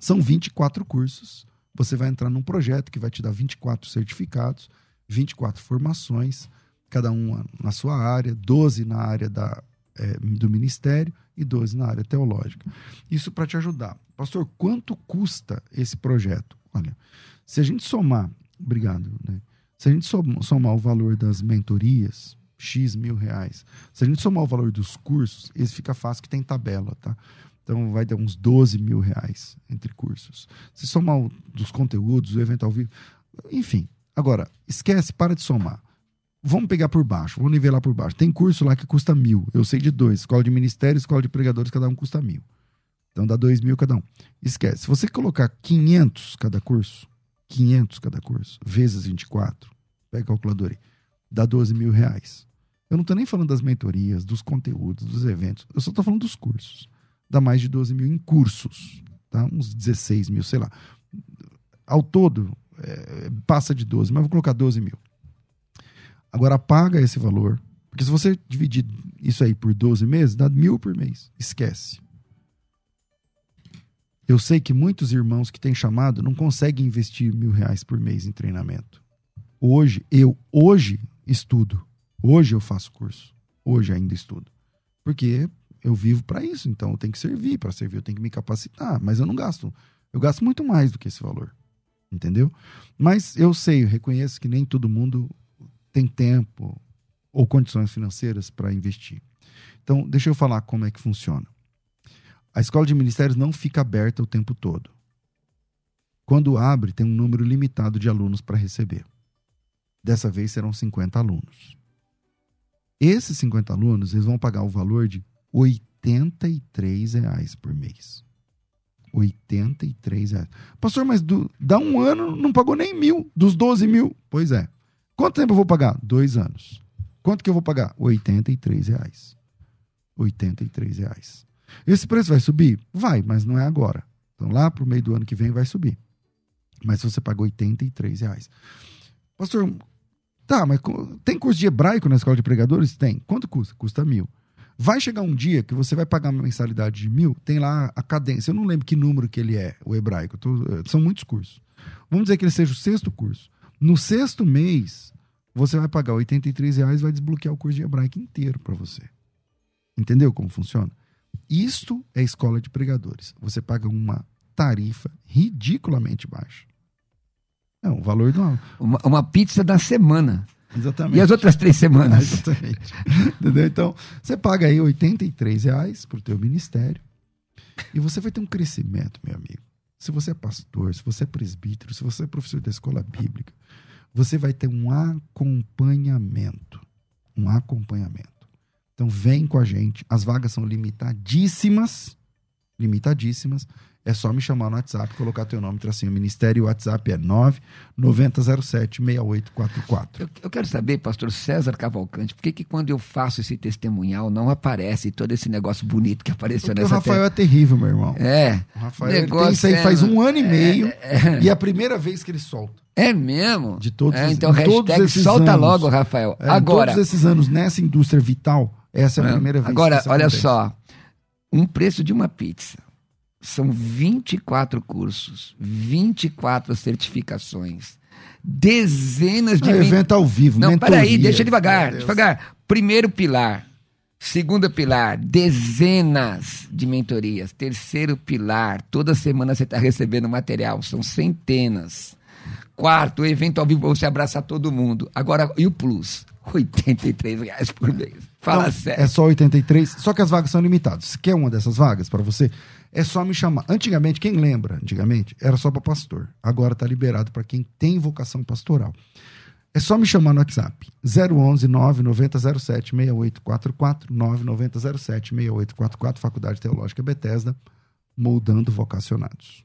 são 24 cursos. Você vai entrar num projeto que vai te dar 24 certificados, 24 formações, cada uma na sua área, 12 na área da é, do ministério e 12 na área teológica. Isso para te ajudar. Pastor, quanto custa esse projeto? Olha, se a gente somar, obrigado, né? Se a gente somar o valor das mentorias, X mil reais, se a gente somar o valor dos cursos, esse fica fácil que tem tabela, tá? Então vai dar uns 12 mil reais entre cursos. Se somar o, dos conteúdos, o evento ao vivo, enfim. Agora, esquece, para de somar. Vamos pegar por baixo, vamos nivelar por baixo. Tem curso lá que custa mil. Eu sei de dois. Escola de ministério, escola de pregadores, cada um custa mil. Então dá dois mil cada um. Esquece. Se você colocar 500 cada curso, 500 cada curso, vezes 24, pega a calculadora aí, dá 12 mil reais. Eu não estou nem falando das mentorias, dos conteúdos, dos eventos. Eu só estou falando dos cursos. Dá mais de 12 mil em cursos. Tá? Uns 16 mil, sei lá. Ao todo, é, passa de 12, mas vou colocar 12 mil. Agora paga esse valor. Porque se você dividir isso aí por 12 meses, dá mil por mês. Esquece. Eu sei que muitos irmãos que têm chamado não conseguem investir mil reais por mês em treinamento. Hoje, eu hoje estudo. Hoje eu faço curso. Hoje ainda estudo. Porque eu vivo para isso, então eu tenho que servir. Para servir, eu tenho que me capacitar. Mas eu não gasto. Eu gasto muito mais do que esse valor. Entendeu? Mas eu sei, eu reconheço que nem todo mundo tem tempo ou condições financeiras para investir. Então, deixa eu falar como é que funciona. A escola de ministérios não fica aberta o tempo todo. Quando abre, tem um número limitado de alunos para receber. Dessa vez serão 50 alunos. Esses 50 alunos, eles vão pagar o valor de 83 reais por mês. 83 reais. Pastor, mas do, dá um ano não pagou nem mil, dos 12 mil. Pois é. Quanto tempo eu vou pagar? Dois anos. Quanto que eu vou pagar? 83 reais. 83 reais. Esse preço vai subir? Vai, mas não é agora. Então lá para o meio do ano que vem vai subir. Mas você paga 83 reais. Pastor, tá, mas tem curso de hebraico na escola de pregadores? Tem. Quanto custa? Custa mil. Vai chegar um dia que você vai pagar uma mensalidade de mil, tem lá a cadência. Eu não lembro que número que ele é, o hebraico. Tô, são muitos cursos. Vamos dizer que ele seja o sexto curso. No sexto mês, você vai pagar 83 reais e vai desbloquear o curso de hebraico inteiro para você. Entendeu como funciona? Isto é escola de pregadores. Você paga uma tarifa ridiculamente baixa. É um valor de uma... uma... Uma, pizza da semana. Exatamente. E as outras três semanas? exatamente. Entendeu? Então, você paga aí 83 reais para o teu ministério e você vai ter um crescimento, meu amigo. Se você é pastor, se você é presbítero, se você é professor da escola bíblica, você vai ter um acompanhamento. Um acompanhamento. Então vem com a gente. As vagas são limitadíssimas. Limitadíssimas. É só me chamar no WhatsApp, colocar teu nome, tracinho ministério. O WhatsApp é 99007-6844. Eu, eu quero saber, pastor César Cavalcante, por que, que quando eu faço esse testemunhal não aparece todo esse negócio bonito que apareceu Porque nessa o Rafael é terrível, meu irmão. É. O Rafael negócio tem isso aí é... faz um ano e meio é, é... e é a primeira vez que ele solta. É mesmo? De todos é, Então, hashtag solta anos, logo, Rafael. É, Agora. Todos esses anos nessa indústria vital, essa é a primeira vez Agora, que olha acontece. só. Um preço de uma pizza. São 24 cursos, 24 certificações, dezenas de. É um evento ao vivo, Não, mentoria. peraí, deixa devagar, devagar. Primeiro pilar. Segundo pilar, dezenas de mentorias. Terceiro pilar, toda semana você está recebendo material, são centenas. Quarto, evento ao vivo você abraçar todo mundo. Agora, e o plus? 83 reais por mês. Fala Então, sério. É só 83, só que as vagas são limitadas. Se quer uma dessas vagas para você, é só me chamar. Antigamente, quem lembra, antigamente, era só para pastor. Agora tá liberado para quem tem vocação pastoral. É só me chamar no WhatsApp. 011 99007 6844 99007 6844 Faculdade Teológica Bethesda, moldando vocacionados.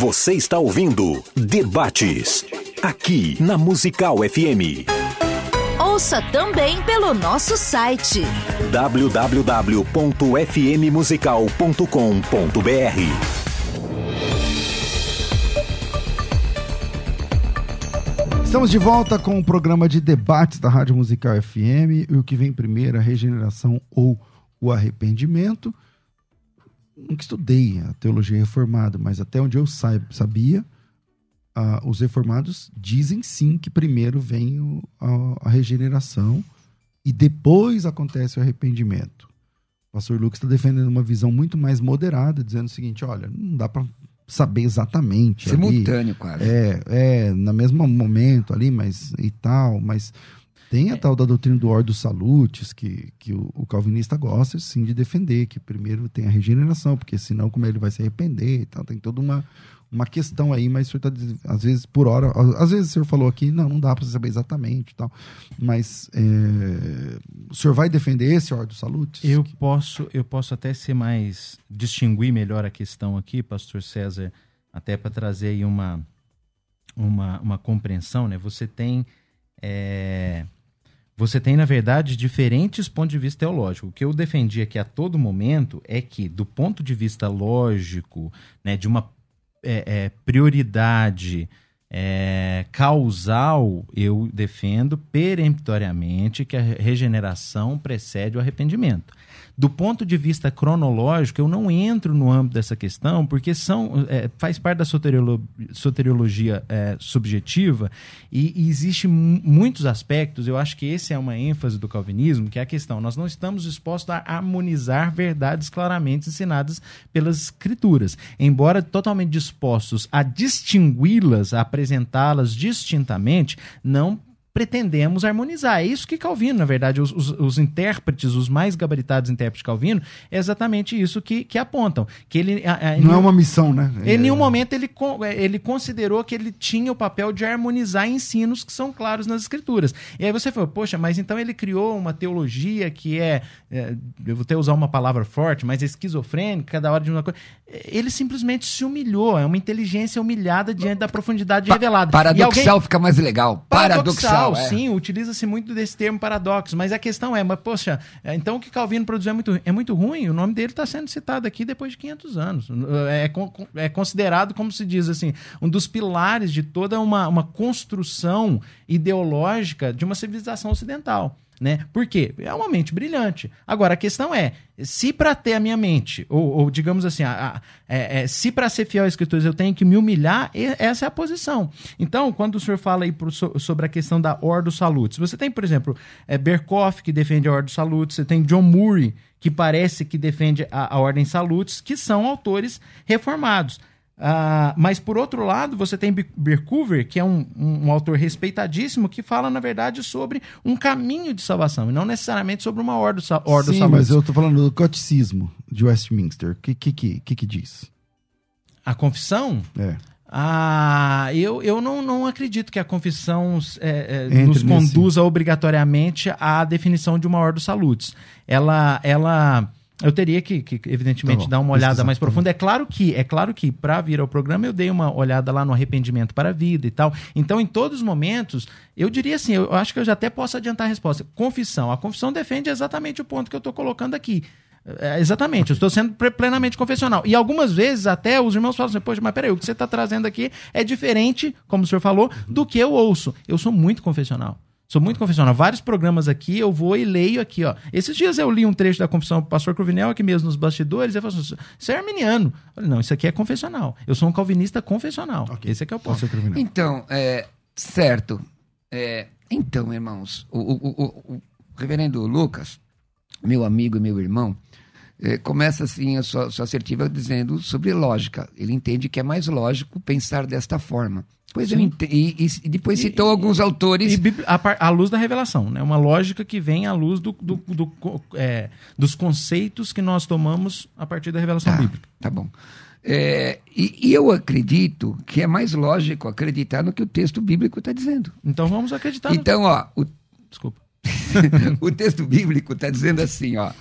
Você está ouvindo Debates, aqui na Musical FM. Ouça também pelo nosso site www.fmmusical.com.br. Estamos de volta com o programa de debates da Rádio Musical FM. E o que vem primeiro, a regeneração ou o arrependimento. Nunca estudei a teologia reformada, mas até onde eu sabia, ah, os reformados dizem sim que primeiro vem o- a, a regeneração e depois acontece o arrependimento. O pastor Lucas está defendendo uma visão muito mais moderada, dizendo o seguinte: olha, não dá para saber exatamente. ali. Simultâneo, quase. É, é, no mesmo momento ali, mas e tal, mas tem a tal da doutrina do Ordo Salutis, que, que o, o calvinista gosta, sim, de defender, que primeiro tem a regeneração, porque senão como ele vai se arrepender e tal, tem toda uma, uma questão aí, mas o senhor tá, diz- às vezes, por hora, às vezes o senhor falou aqui, não, não dá para saber exatamente e tal, mas é, o senhor vai defender esse Ordo Salutis? Eu posso, eu posso até ser mais distinguir melhor a questão aqui, Pastor César, até para trazer aí uma, uma, uma compreensão, né? Você tem é, você tem na verdade diferentes pontos de vista teológicos. O que eu defendi aqui a todo momento é que, do ponto de vista lógico, né, de uma é, é, prioridade é, causal, eu defendo peremptoriamente que a regeneração precede o arrependimento. Do ponto de vista cronológico, eu não entro no âmbito dessa questão, porque são, é, faz parte da soteriolo- soteriologia é, subjetiva e, e existe mu- muitos aspectos. Eu acho que esse é uma ênfase do calvinismo, que é a questão: nós não estamos dispostos a harmonizar verdades claramente ensinadas pelas escrituras, embora totalmente dispostos a distingui-las, a apresentá-las distintamente, não pretendemos harmonizar. É isso que Calvino, na verdade, os, os- os intérpretes, os mais gabaritados intérpretes de Calvino, é exatamente isso que, que apontam. Que ele, a- a- Não é uma missão, né? em nenhum É- momento ele, eh, ele considerou que ele tinha o papel de harmonizar ensinos que são claros nas escrituras. E aí você falou, poxa, mas então ele criou uma teologia que é, eh, eu vou até usar uma palavra forte, mas esquizofrênica, cada hora de uma coisa. Ele simplesmente se humilhou, é uma inteligência humilhada diante da profundidade Pa- revelada. Paradoxal alguém- fica mais legal. Paradoxal. é. sim, utiliza-se muito desse termo paradoxo, mas a questão é, mas poxa, é, então o que Calvino produziu é muito, é muito ruim, o nome dele está sendo citado aqui depois de 500 anos. É, con- é considerado, como se diz assim, um dos pilares de toda uma, uma construção ideológica de uma civilização ocidental. Né? Por quê? É uma mente brilhante. Agora, a questão é: se para ter a minha mente, ou, ou digamos assim, a- a- é- é, se para ser fiel às escrituras eu tenho que me humilhar, essa é a posição. Então, quando o senhor fala aí pro- so- sobre a questão da Ordo Salutis, você tem, por exemplo, é, Berkoff, que defende a Ordo Salutis, você tem John Murray, que parece que defende a, a Ordem Salutis, que são autores reformados. Ah, mas por outro lado, você tem Be- Bercover, que é um, um- um autor respeitadíssimo, que fala, na verdade, sobre um caminho de salvação, e não necessariamente sobre uma ordo, sa- ordo Sim, mas eu tô falando do catecismo de Westminster. O que, que, que, que diz? A confissão? É. Ah, eu, eu não, não acredito que a confissão é, é, nos nesse- conduza obrigatoriamente à definição de uma ordo salutis. Ela, ela, eu teria que, que, evidentemente, Tá dar uma olhada pesquisar, mais profunda. É claro que, é claro que para vir ao programa eu dei uma olhada lá no arrependimento para a vida e tal. Então, em todos os momentos, eu diria assim, eu acho que eu já até posso adiantar a resposta. Confissão. A confissão defende exatamente o ponto que eu estou colocando aqui. É, exatamente, eu estou sendo plenamente confessional. E algumas vezes até os irmãos falam assim, poxa, mas peraí, o que você está trazendo aqui é diferente, como o senhor falou, do que eu ouço. Eu sou muito confessional. Sou muito confessional. Vários programas aqui, eu vou e leio aqui, ó. Esses dias eu li um trecho da confissão do pastor Cruvinel aqui mesmo nos bastidores, ele falou assim, isso é arminiano. Eu falei, não, isso aqui é confessional. Eu sou um calvinista confessional. Okay. Esse aqui é o ponto. Então, é, certo. É, então, irmãos, o, o, o, o, reverendo Lucas, meu amigo e meu irmão, é, começa assim a sua, sua assertiva dizendo sobre lógica. Ele entende que é mais lógico pensar desta forma. Pois eu ent... e, e, depois citou e, alguns autores. E a, a, luz da revelação, né? Uma lógica que vem à luz do, do, do é, dos conceitos que nós tomamos a partir da revelação tá, bíblica. Tá bom. É, e, e, eu acredito que é mais lógico acreditar no que o texto bíblico está dizendo. Então vamos acreditar. Então, no... ó. O... Desculpa. o texto bíblico está dizendo assim, ó.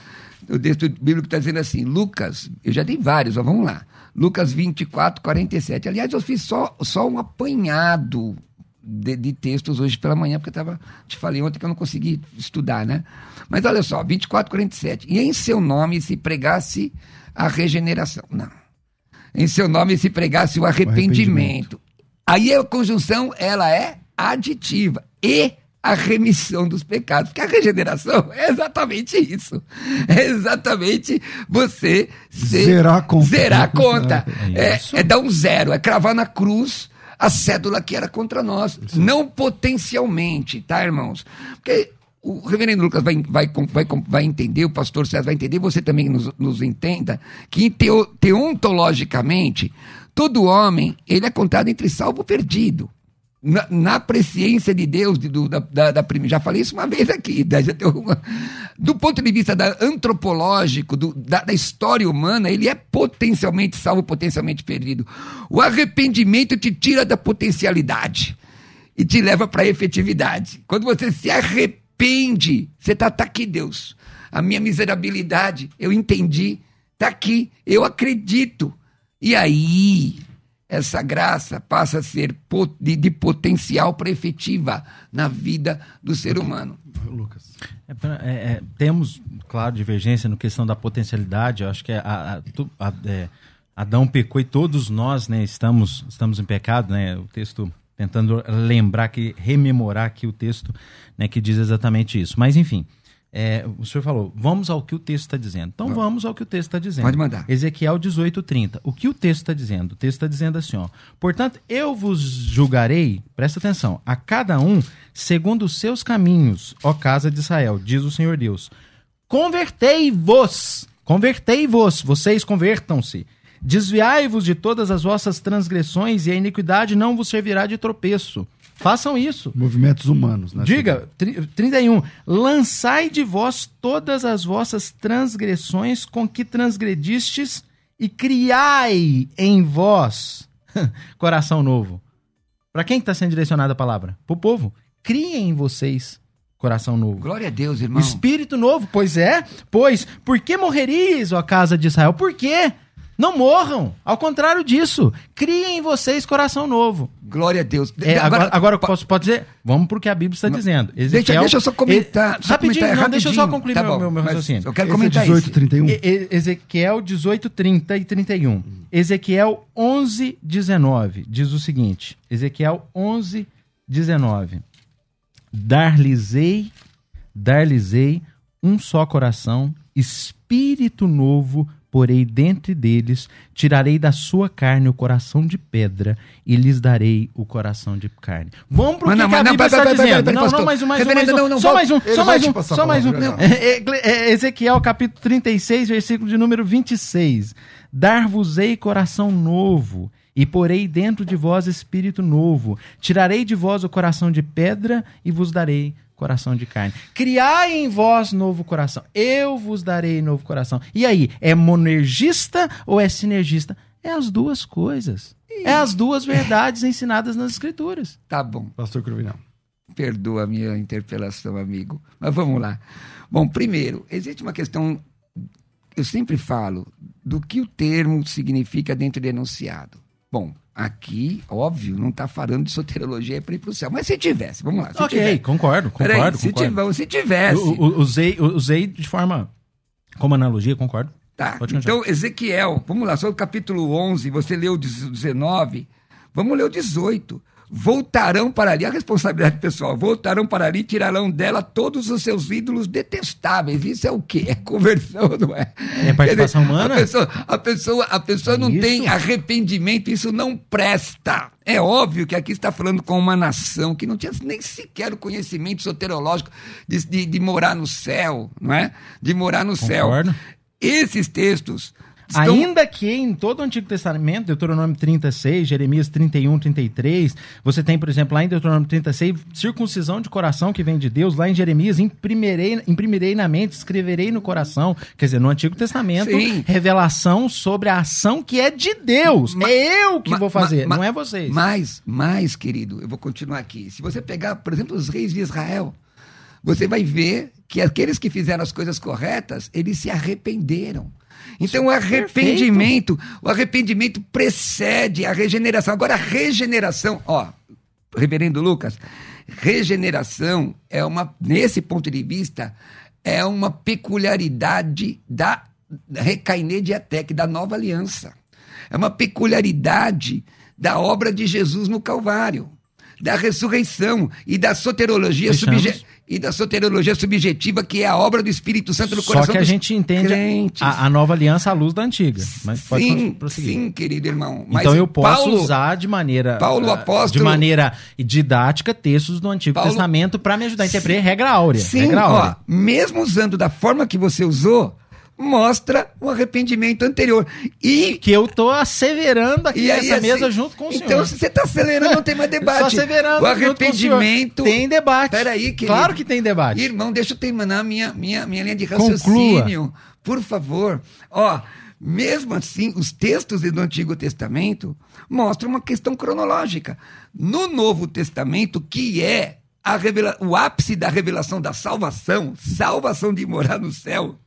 O texto bíblico está dizendo assim, Lucas, eu já dei vários, ó, vamos lá. Lucas 24, 47. Aliás, eu fiz só, só um apanhado de, de textos hoje pela manhã, porque eu tava, te falei ontem que eu não consegui estudar, né? Mas olha só, 24, 47. E em seu nome se pregasse a regeneração. Não. Em seu nome se pregasse o arrependimento. O arrependimento. Aí a conjunção, ela é aditiva. E a remissão dos pecados. Porque a regeneração é exatamente isso. É exatamente você ser, zerar a conta. Zerar a conta. É, é, é, dar um zero, é cravar na cruz a cédula que era contra nós. Isso. Não potencialmente, tá, irmãos? Porque o reverendo Lucas vai, vai, vai, vai entender, o pastor César vai entender, você também nos, nos entenda, que teo, teontologicamente, todo homem ele é contado entre salvo e perdido na, na presciência de Deus, de, do, da, da, da, já falei isso uma vez aqui, da, uma, do ponto de vista da, antropológico, do, da, da, história humana, ele é potencialmente salvo, potencialmente perdido. O arrependimento te tira da potencialidade e te leva para a efetividade. Quando você se arrepende, você está tá aqui, Deus. A minha miserabilidade, eu entendi, está aqui, eu acredito. E aí, essa graça passa a ser de, de potencial para efetiva na vida do ser humano. Lucas. É, é, é, temos, claro, divergência no questão da potencialidade. Eu acho que a, a, a, é, Adão pecou e todos nós né, estamos, estamos em pecado. Né? O texto tentando lembrar, que rememorar aqui o texto né, que diz exatamente isso. Mas, enfim, é, o senhor falou, vamos ao que o texto está dizendo. Então vamos. vamos ao que o texto está dizendo. Pode mandar. Ezequiel 18:30. O que o texto está dizendo? O texto está dizendo assim, ó. Portanto, eu vos julgarei, presta atenção, a cada um segundo os seus caminhos, ó casa de Israel, diz o Senhor Deus. Convertei-vos, convertei-vos, vocês convertam-se. Desviai-vos de todas as vossas transgressões e a iniquidade não vos servirá de tropeço. Façam isso. Movimentos humanos, né? Diga, 31. Lançai de vós todas as vossas transgressões com que transgredistes e criai em vós coração novo. Para quem está sendo direcionada a palavra? Para o povo. Criem em vocês coração novo. Glória a Deus, irmão. Espírito novo, pois é. Pois, por que morrerias, ó casa de Israel? Por quê? Não morram. Ao contrário disso, criem em vocês coração novo. Glória a Deus. É, agora, agora posso, pode dizer? Vamos para o que a Bíblia está dizendo. Ezequiel, deixa, deixa eu só comentar. E, só rapidinho, comentar, não, rapidinho. deixa eu só concluir tá meu, meu, raciocínio. Eu quero comentar 18, 31. Ezequiel 18, 30 e 31. Ezequiel 11, 19 diz o seguinte. Ezequiel 11, 19. Dar-lhes-ei, dar-lhes-ei um só coração, espírito novo porei dentre deles, tirarei da sua carne o coração de pedra e lhes darei o coração de carne. Vamos pro que, a Bíblia está dizendo. Não, não, mais um, mais um, mais um. Só mais um, só mais um, só mais um. Ezequiel capítulo 36, versículo de número 26. Dar-vos-ei coração novo e porei dentro de vós espírito novo. Tirarei de vós o coração de pedra e vos darei coração de carne. Criai em vós novo coração. Eu vos darei novo coração. E aí, é monergista ou é sinergista? É as duas coisas. É as duas verdades ensinadas nas escrituras. Tá bom. Pastor Cruvinal. Perdoa a minha interpelação, amigo. Mas vamos lá. Bom, primeiro, existe uma questão, eu sempre falo, do que o termo significa dentro do enunciado. Bom, Aqui, óbvio, não está falando de soterologia para ir para o céu. Mas se tivesse, vamos lá. ok, tiver. concordo, concordo. Peraí, se, concordo. se tivesse. usei, usei de forma. Como analogia, concordo. Tá. Então, Ezequiel, vamos lá, só o capítulo 11, você leu o 19, vamos ler o 18. Voltarão para ali, a responsabilidade pessoal, voltarão para ali e tirarão dela todos os seus ídolos detestáveis. Isso é o quê? É conversão, não é? É participação humana? A pessoa, a pessoa, a pessoa não Isso. tem arrependimento, isso não presta. É óbvio que aqui está falando com uma nação que não tinha nem sequer o conhecimento soterológico de, de, de morar no céu, não é? De morar no Concordo. céu. Esses textos. Estão- Ainda que em todo o Antigo Testamento, Deuteronômio 36, Jeremias 31, 33, você tem, por exemplo, lá em Deuteronômio 36, circuncisão de coração que vem de Deus, lá em Jeremias, imprimirei, imprimirei na mente, escreverei no coração. Quer dizer, no Antigo Testamento, Sim. revelação sobre a ação que é de Deus. Ma- é eu que vou fazer, não é vocês. Mas, mais, querido, eu vou continuar aqui. Se você pegar, por exemplo, os reis de Israel, você vai ver que aqueles que fizeram as coisas corretas, eles se arrependeram. Então, o arrependimento, o arrependimento precede a regeneração. Agora, a regeneração, ó, reverendo Lucas, regeneração é uma, nesse ponto de vista, é uma peculiaridade da Recaine de Atec, da nova aliança. É uma peculiaridade da obra de Jesus no Calvário, da ressurreição e da soterologia, Fechamos. E da soterologia subjetiva, que é a obra do Espírito Santo no Só coração que a dos gente entende a, a nova aliança à luz da antiga. Mas pode sim, sim, querido irmão. Mas então eu posso Paulo- usar de maneira Paulo ah, apóstolo- de maneira didática textos do Antigo Paulo- Testamento para me ajudar a interpretar regra áurea. Sim, regra áurea. ó, mesmo usando da forma que você usou, mostra o arrependimento anterior. E que eu tô asseverando aqui nessa assim, mesa junto com o então, senhor. se você está acelerando, não tem mais Só debate. asseverando o com o arrependimento. Tem debate. Peraí, querido. Claro que tem debate. Irmão, deixa eu terminar minha, minha, minha linha de Conclua. raciocínio. Por favor. Ó, mesmo assim, os textos do Antigo Testamento mostram uma questão cronológica. No Novo Testamento, que é a revela- o ápice da revelação da salvação, salvação de morar no céu,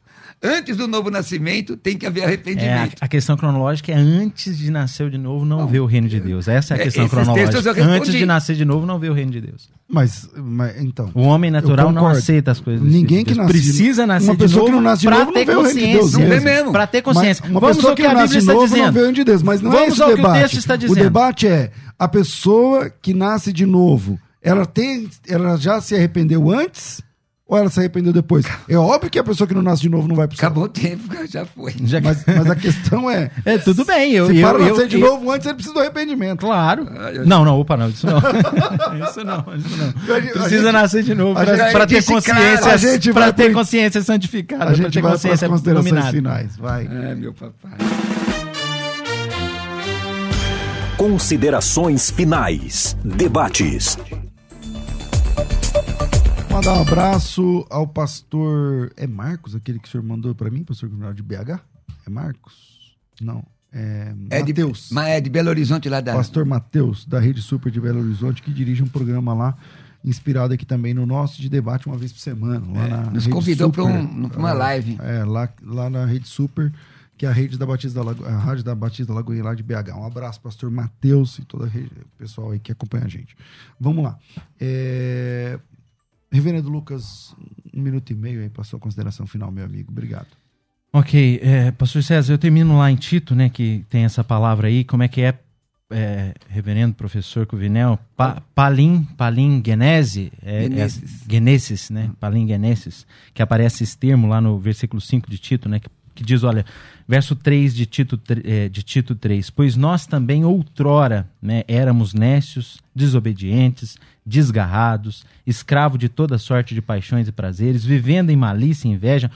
antes do novo nascimento, tem que haver É, a, arrependimento. a questão cronológica é antes de nascer de novo não ver o reino de Deus. Essa é a É, questão cronológica. Antes de nascer de novo não ver o reino de Deus. Mas, mas então. O homem natural não aceita as coisas. Ninguém que nasce de- precisa nascer uma de pessoa novo que não nasce de novo não ter vê o reino de Deus. Não vê mesmo. Pra ter Mas consciência. uma Vamos pessoa ao que que a Bíblia de está novo não dizendo. vê o reino de Deus. Mas não é Vamos esse ao o que o debate. texto está dizendo. debate é a pessoa que nasce de novo, ela tem, ela já se arrependeu antes ou ela se arrependeu depois? É óbvio que a pessoa que não nasce de novo não vai pro céu. Acabou o tempo, já foi. Já- Mas, mas a questão é, É, tudo bem. Eu, se eu, para eu, nascer de eu- novo antes, ele precisa do arrependimento. Claro. Ah, eu- Não, não, opa, não, isso não. isso não, isso não. Gente- Precisa nascer de novo a pra, gente- pra eu ter consciência, a gente pra vai ter consciência santificada, A pra gente ter vai para as consciência considerações iluminada. finais. Vai. É, meu papai. Considerações finais. Debates. Mandar um abraço ao pastor. É Marcos, aquele que o senhor mandou para mim, pastor Comunal de BH? É Marcos? Não. É, É de, Mateus. mas é de Belo Horizonte lá da. Pastor Mateus, da Rede Super de Belo Horizonte, que dirige um programa lá, inspirado aqui também no nosso, de debate uma vez por semana. Lá na nos Rede convidou pra Super. um- uma É, live. É, lá, lá na Rede Super, que é a rede da Batista da Lago... a rádio da Batista da Lagoinha lá de BH. Um abraço, pastor Mateus e todo o pessoal aí que acompanha a gente. Vamos lá. É... Reverendo Lucas, um minuto e meio aí para sua consideração final, meu amigo. Obrigado. Ok, é, pastor César, eu termino lá em Tito, né, que tem essa palavra aí, como é que é, é, reverendo professor Cuvinel, pa, palim, palim genese, é, Genesis. é, genesis, né, palim genesis, que aparece esse termo lá no versículo 5 de Tito, né, que, que diz, olha, verso 3 de Tito, é, de Tito 3, pois nós também outrora, né, éramos nécios, desobedientes, desgarrados, escravo de toda sorte de paixões e prazeres, vivendo em malícia e inveja,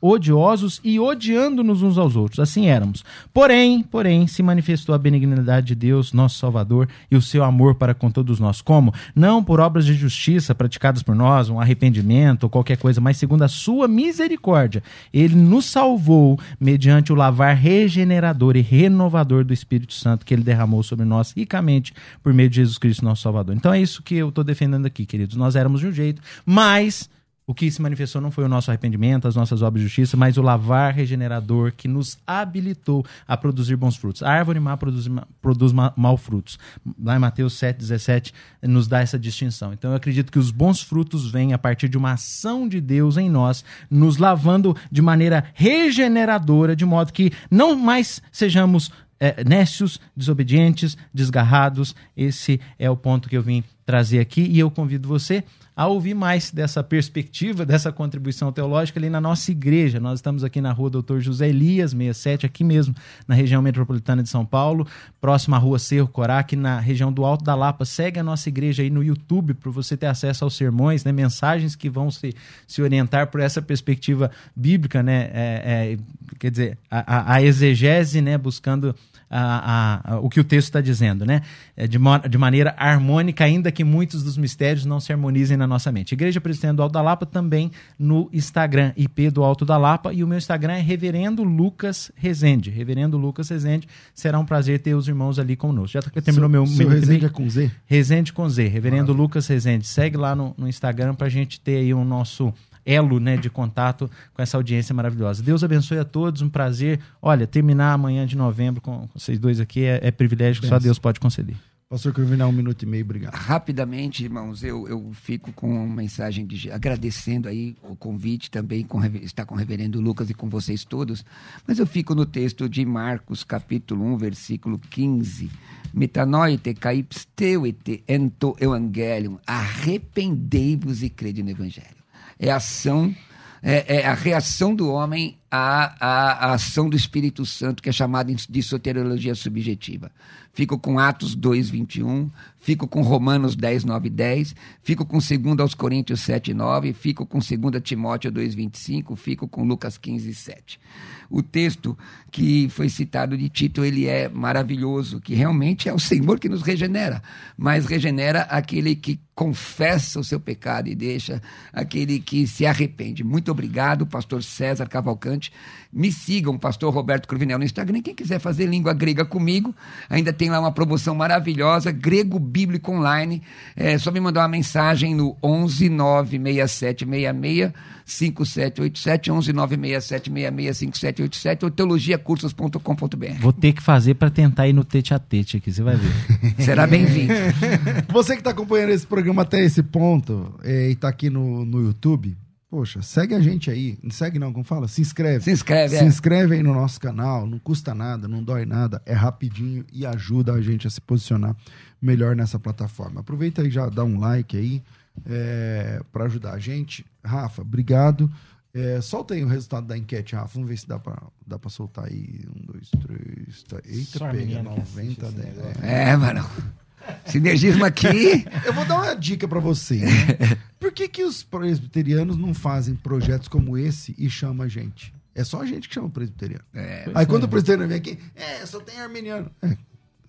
odiosos e odiando-nos uns aos outros. Assim éramos. Porém, porém, se manifestou a benignidade de Deus, nosso Salvador, e o seu amor para com todos nós. Como? Não por obras de justiça praticadas por nós, um arrependimento ou qualquer coisa, mas segundo a sua misericórdia. Ele nos salvou mediante o lavar regenerador e renovador do Espírito Santo que ele derramou sobre nós ricamente por meio de Jesus Cristo, nosso Salvador. Então é isso que eu estou defendendo aqui, queridos. Nós éramos de um jeito, mas o que se manifestou não foi o nosso arrependimento, as nossas obras de justiça, mas o lavar regenerador que nos habilitou a produzir bons frutos. A árvore má produz, produz ma- mau frutos. Lá em Mateus 7,17 nos dá essa distinção. Então eu acredito que os bons frutos vêm a partir de uma ação de Deus em nós, nos lavando de maneira regeneradora, de modo que não mais sejamos é, nécios, desobedientes, desgarrados. Esse é o ponto que eu vim trazer aqui e eu convido você a ouvir mais dessa perspectiva, dessa contribuição teológica ali na nossa igreja. Nós estamos aqui na rua Doutor José Elias, 67, aqui mesmo, na região metropolitana de São Paulo, próxima à rua Cerro Corá, aqui na região do Alto da Lapa. Segue a nossa igreja aí no YouTube para você ter acesso aos sermões, né, mensagens que vão se, se orientar por essa perspectiva bíblica, né, é, é, quer dizer, a, a exegese, né, buscando a, a, o que o texto está dizendo, né? É de, de maneira harmônica, ainda que muitos dos mistérios não se harmonizem na nossa mente. Igreja Presidente do Alto da Lapa também no Instagram, IP do Alto da Lapa, e o meu Instagram é Reverendo Lucas Rezende. Reverendo Lucas Rezende, será um prazer ter os irmãos ali conosco. Já terminou seu, meu... Seu meu Rezende é com Z? Rezende com Z, Reverendo Lucas Rezende. Segue lá no, no Instagram para a gente ter aí o nosso elo né, de contato com essa audiência maravilhosa. Deus abençoe a todos, um prazer. Olha, terminar amanhã de novembro com vocês dois aqui é, é privilégio que só Deus pode conceder. Pastor Cruvinal, um minuto e meio, obrigado. Rapidamente, irmãos, eu, eu fico com uma mensagem de agradecendo aí o convite também com estar com o reverendo Lucas e com vocês todos, mas eu fico no texto de Marcos, capítulo 1, versículo 15. Metanoite caipsteuete ento evangelium, arrependei-vos e crede no evangelho é a ação, é, é a reação do homem à, à, à, ação do Espírito Santo, que é chamada de soteriologia subjetiva. Fico com Atos 2, 21, fico com Romanos 10, 9 e 10, fico com 2 aos Coríntios 7, 9, fico com 2 Timóteo 2, 25, fico com Lucas 15, 7 o texto que foi citado de Tito, ele é maravilhoso, que realmente é o Senhor que nos regenera, mas regenera aquele que confessa o seu pecado e deixa aquele que se arrepende. Muito obrigado, pastor César Cavalcante. Me sigam, pastor Roberto Cruvinel no Instagram. Quem quiser fazer língua grega comigo, ainda tem lá uma promoção maravilhosa, Grego Bíblico Online. É só me mandar uma mensagem no 11 96766 5787 11 96766 5787 ou teologiacursos.com.br. Vou ter que fazer para tentar ir no tete a tete aqui, você vai ver. Será bem-vindo. você que está acompanhando esse programa até esse ponto é, e está aqui no, no YouTube, Poxa, segue a gente aí. Não segue não, como fala? Se inscreve. Se inscreve, Se é. inscreve aí no nosso canal, não custa nada, não dói nada, é rapidinho e ajuda a gente a se posicionar melhor nessa plataforma. Aproveita e já dá um like aí é, para ajudar a gente. Rafa, obrigado. É, solta aí o resultado da enquete, Rafa. Vamos ver se dá para dá pra soltar aí. Um, dois, três. Tá. Eita, Só pega 90, 10. É, mano. Sinergismo aqui. Eu vou dar uma dica para você. Né? Por que, que os presbiterianos não fazem projetos como esse e chamam a gente? É só a gente que chama o presbiteriano. É, Aí quando o presbiteriano vem aqui, é, só tem arminiano. É,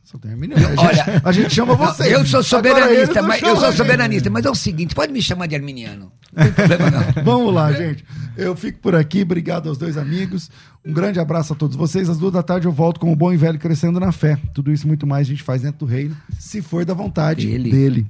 só tem arminiano. A gente, Olha, a gente chama você. Eu sou soberanista, mas eu sou soberanista, mas é o seguinte, pode me chamar de arminiano. Não tem problema não. Vamos lá, gente. Eu fico por aqui, obrigado aos dois amigos. Um grande abraço a todos vocês. Às duas da tarde eu volto com o bom e velho crescendo na fé. Tudo isso muito mais a gente faz dentro do reino, se for da vontade dele. dele.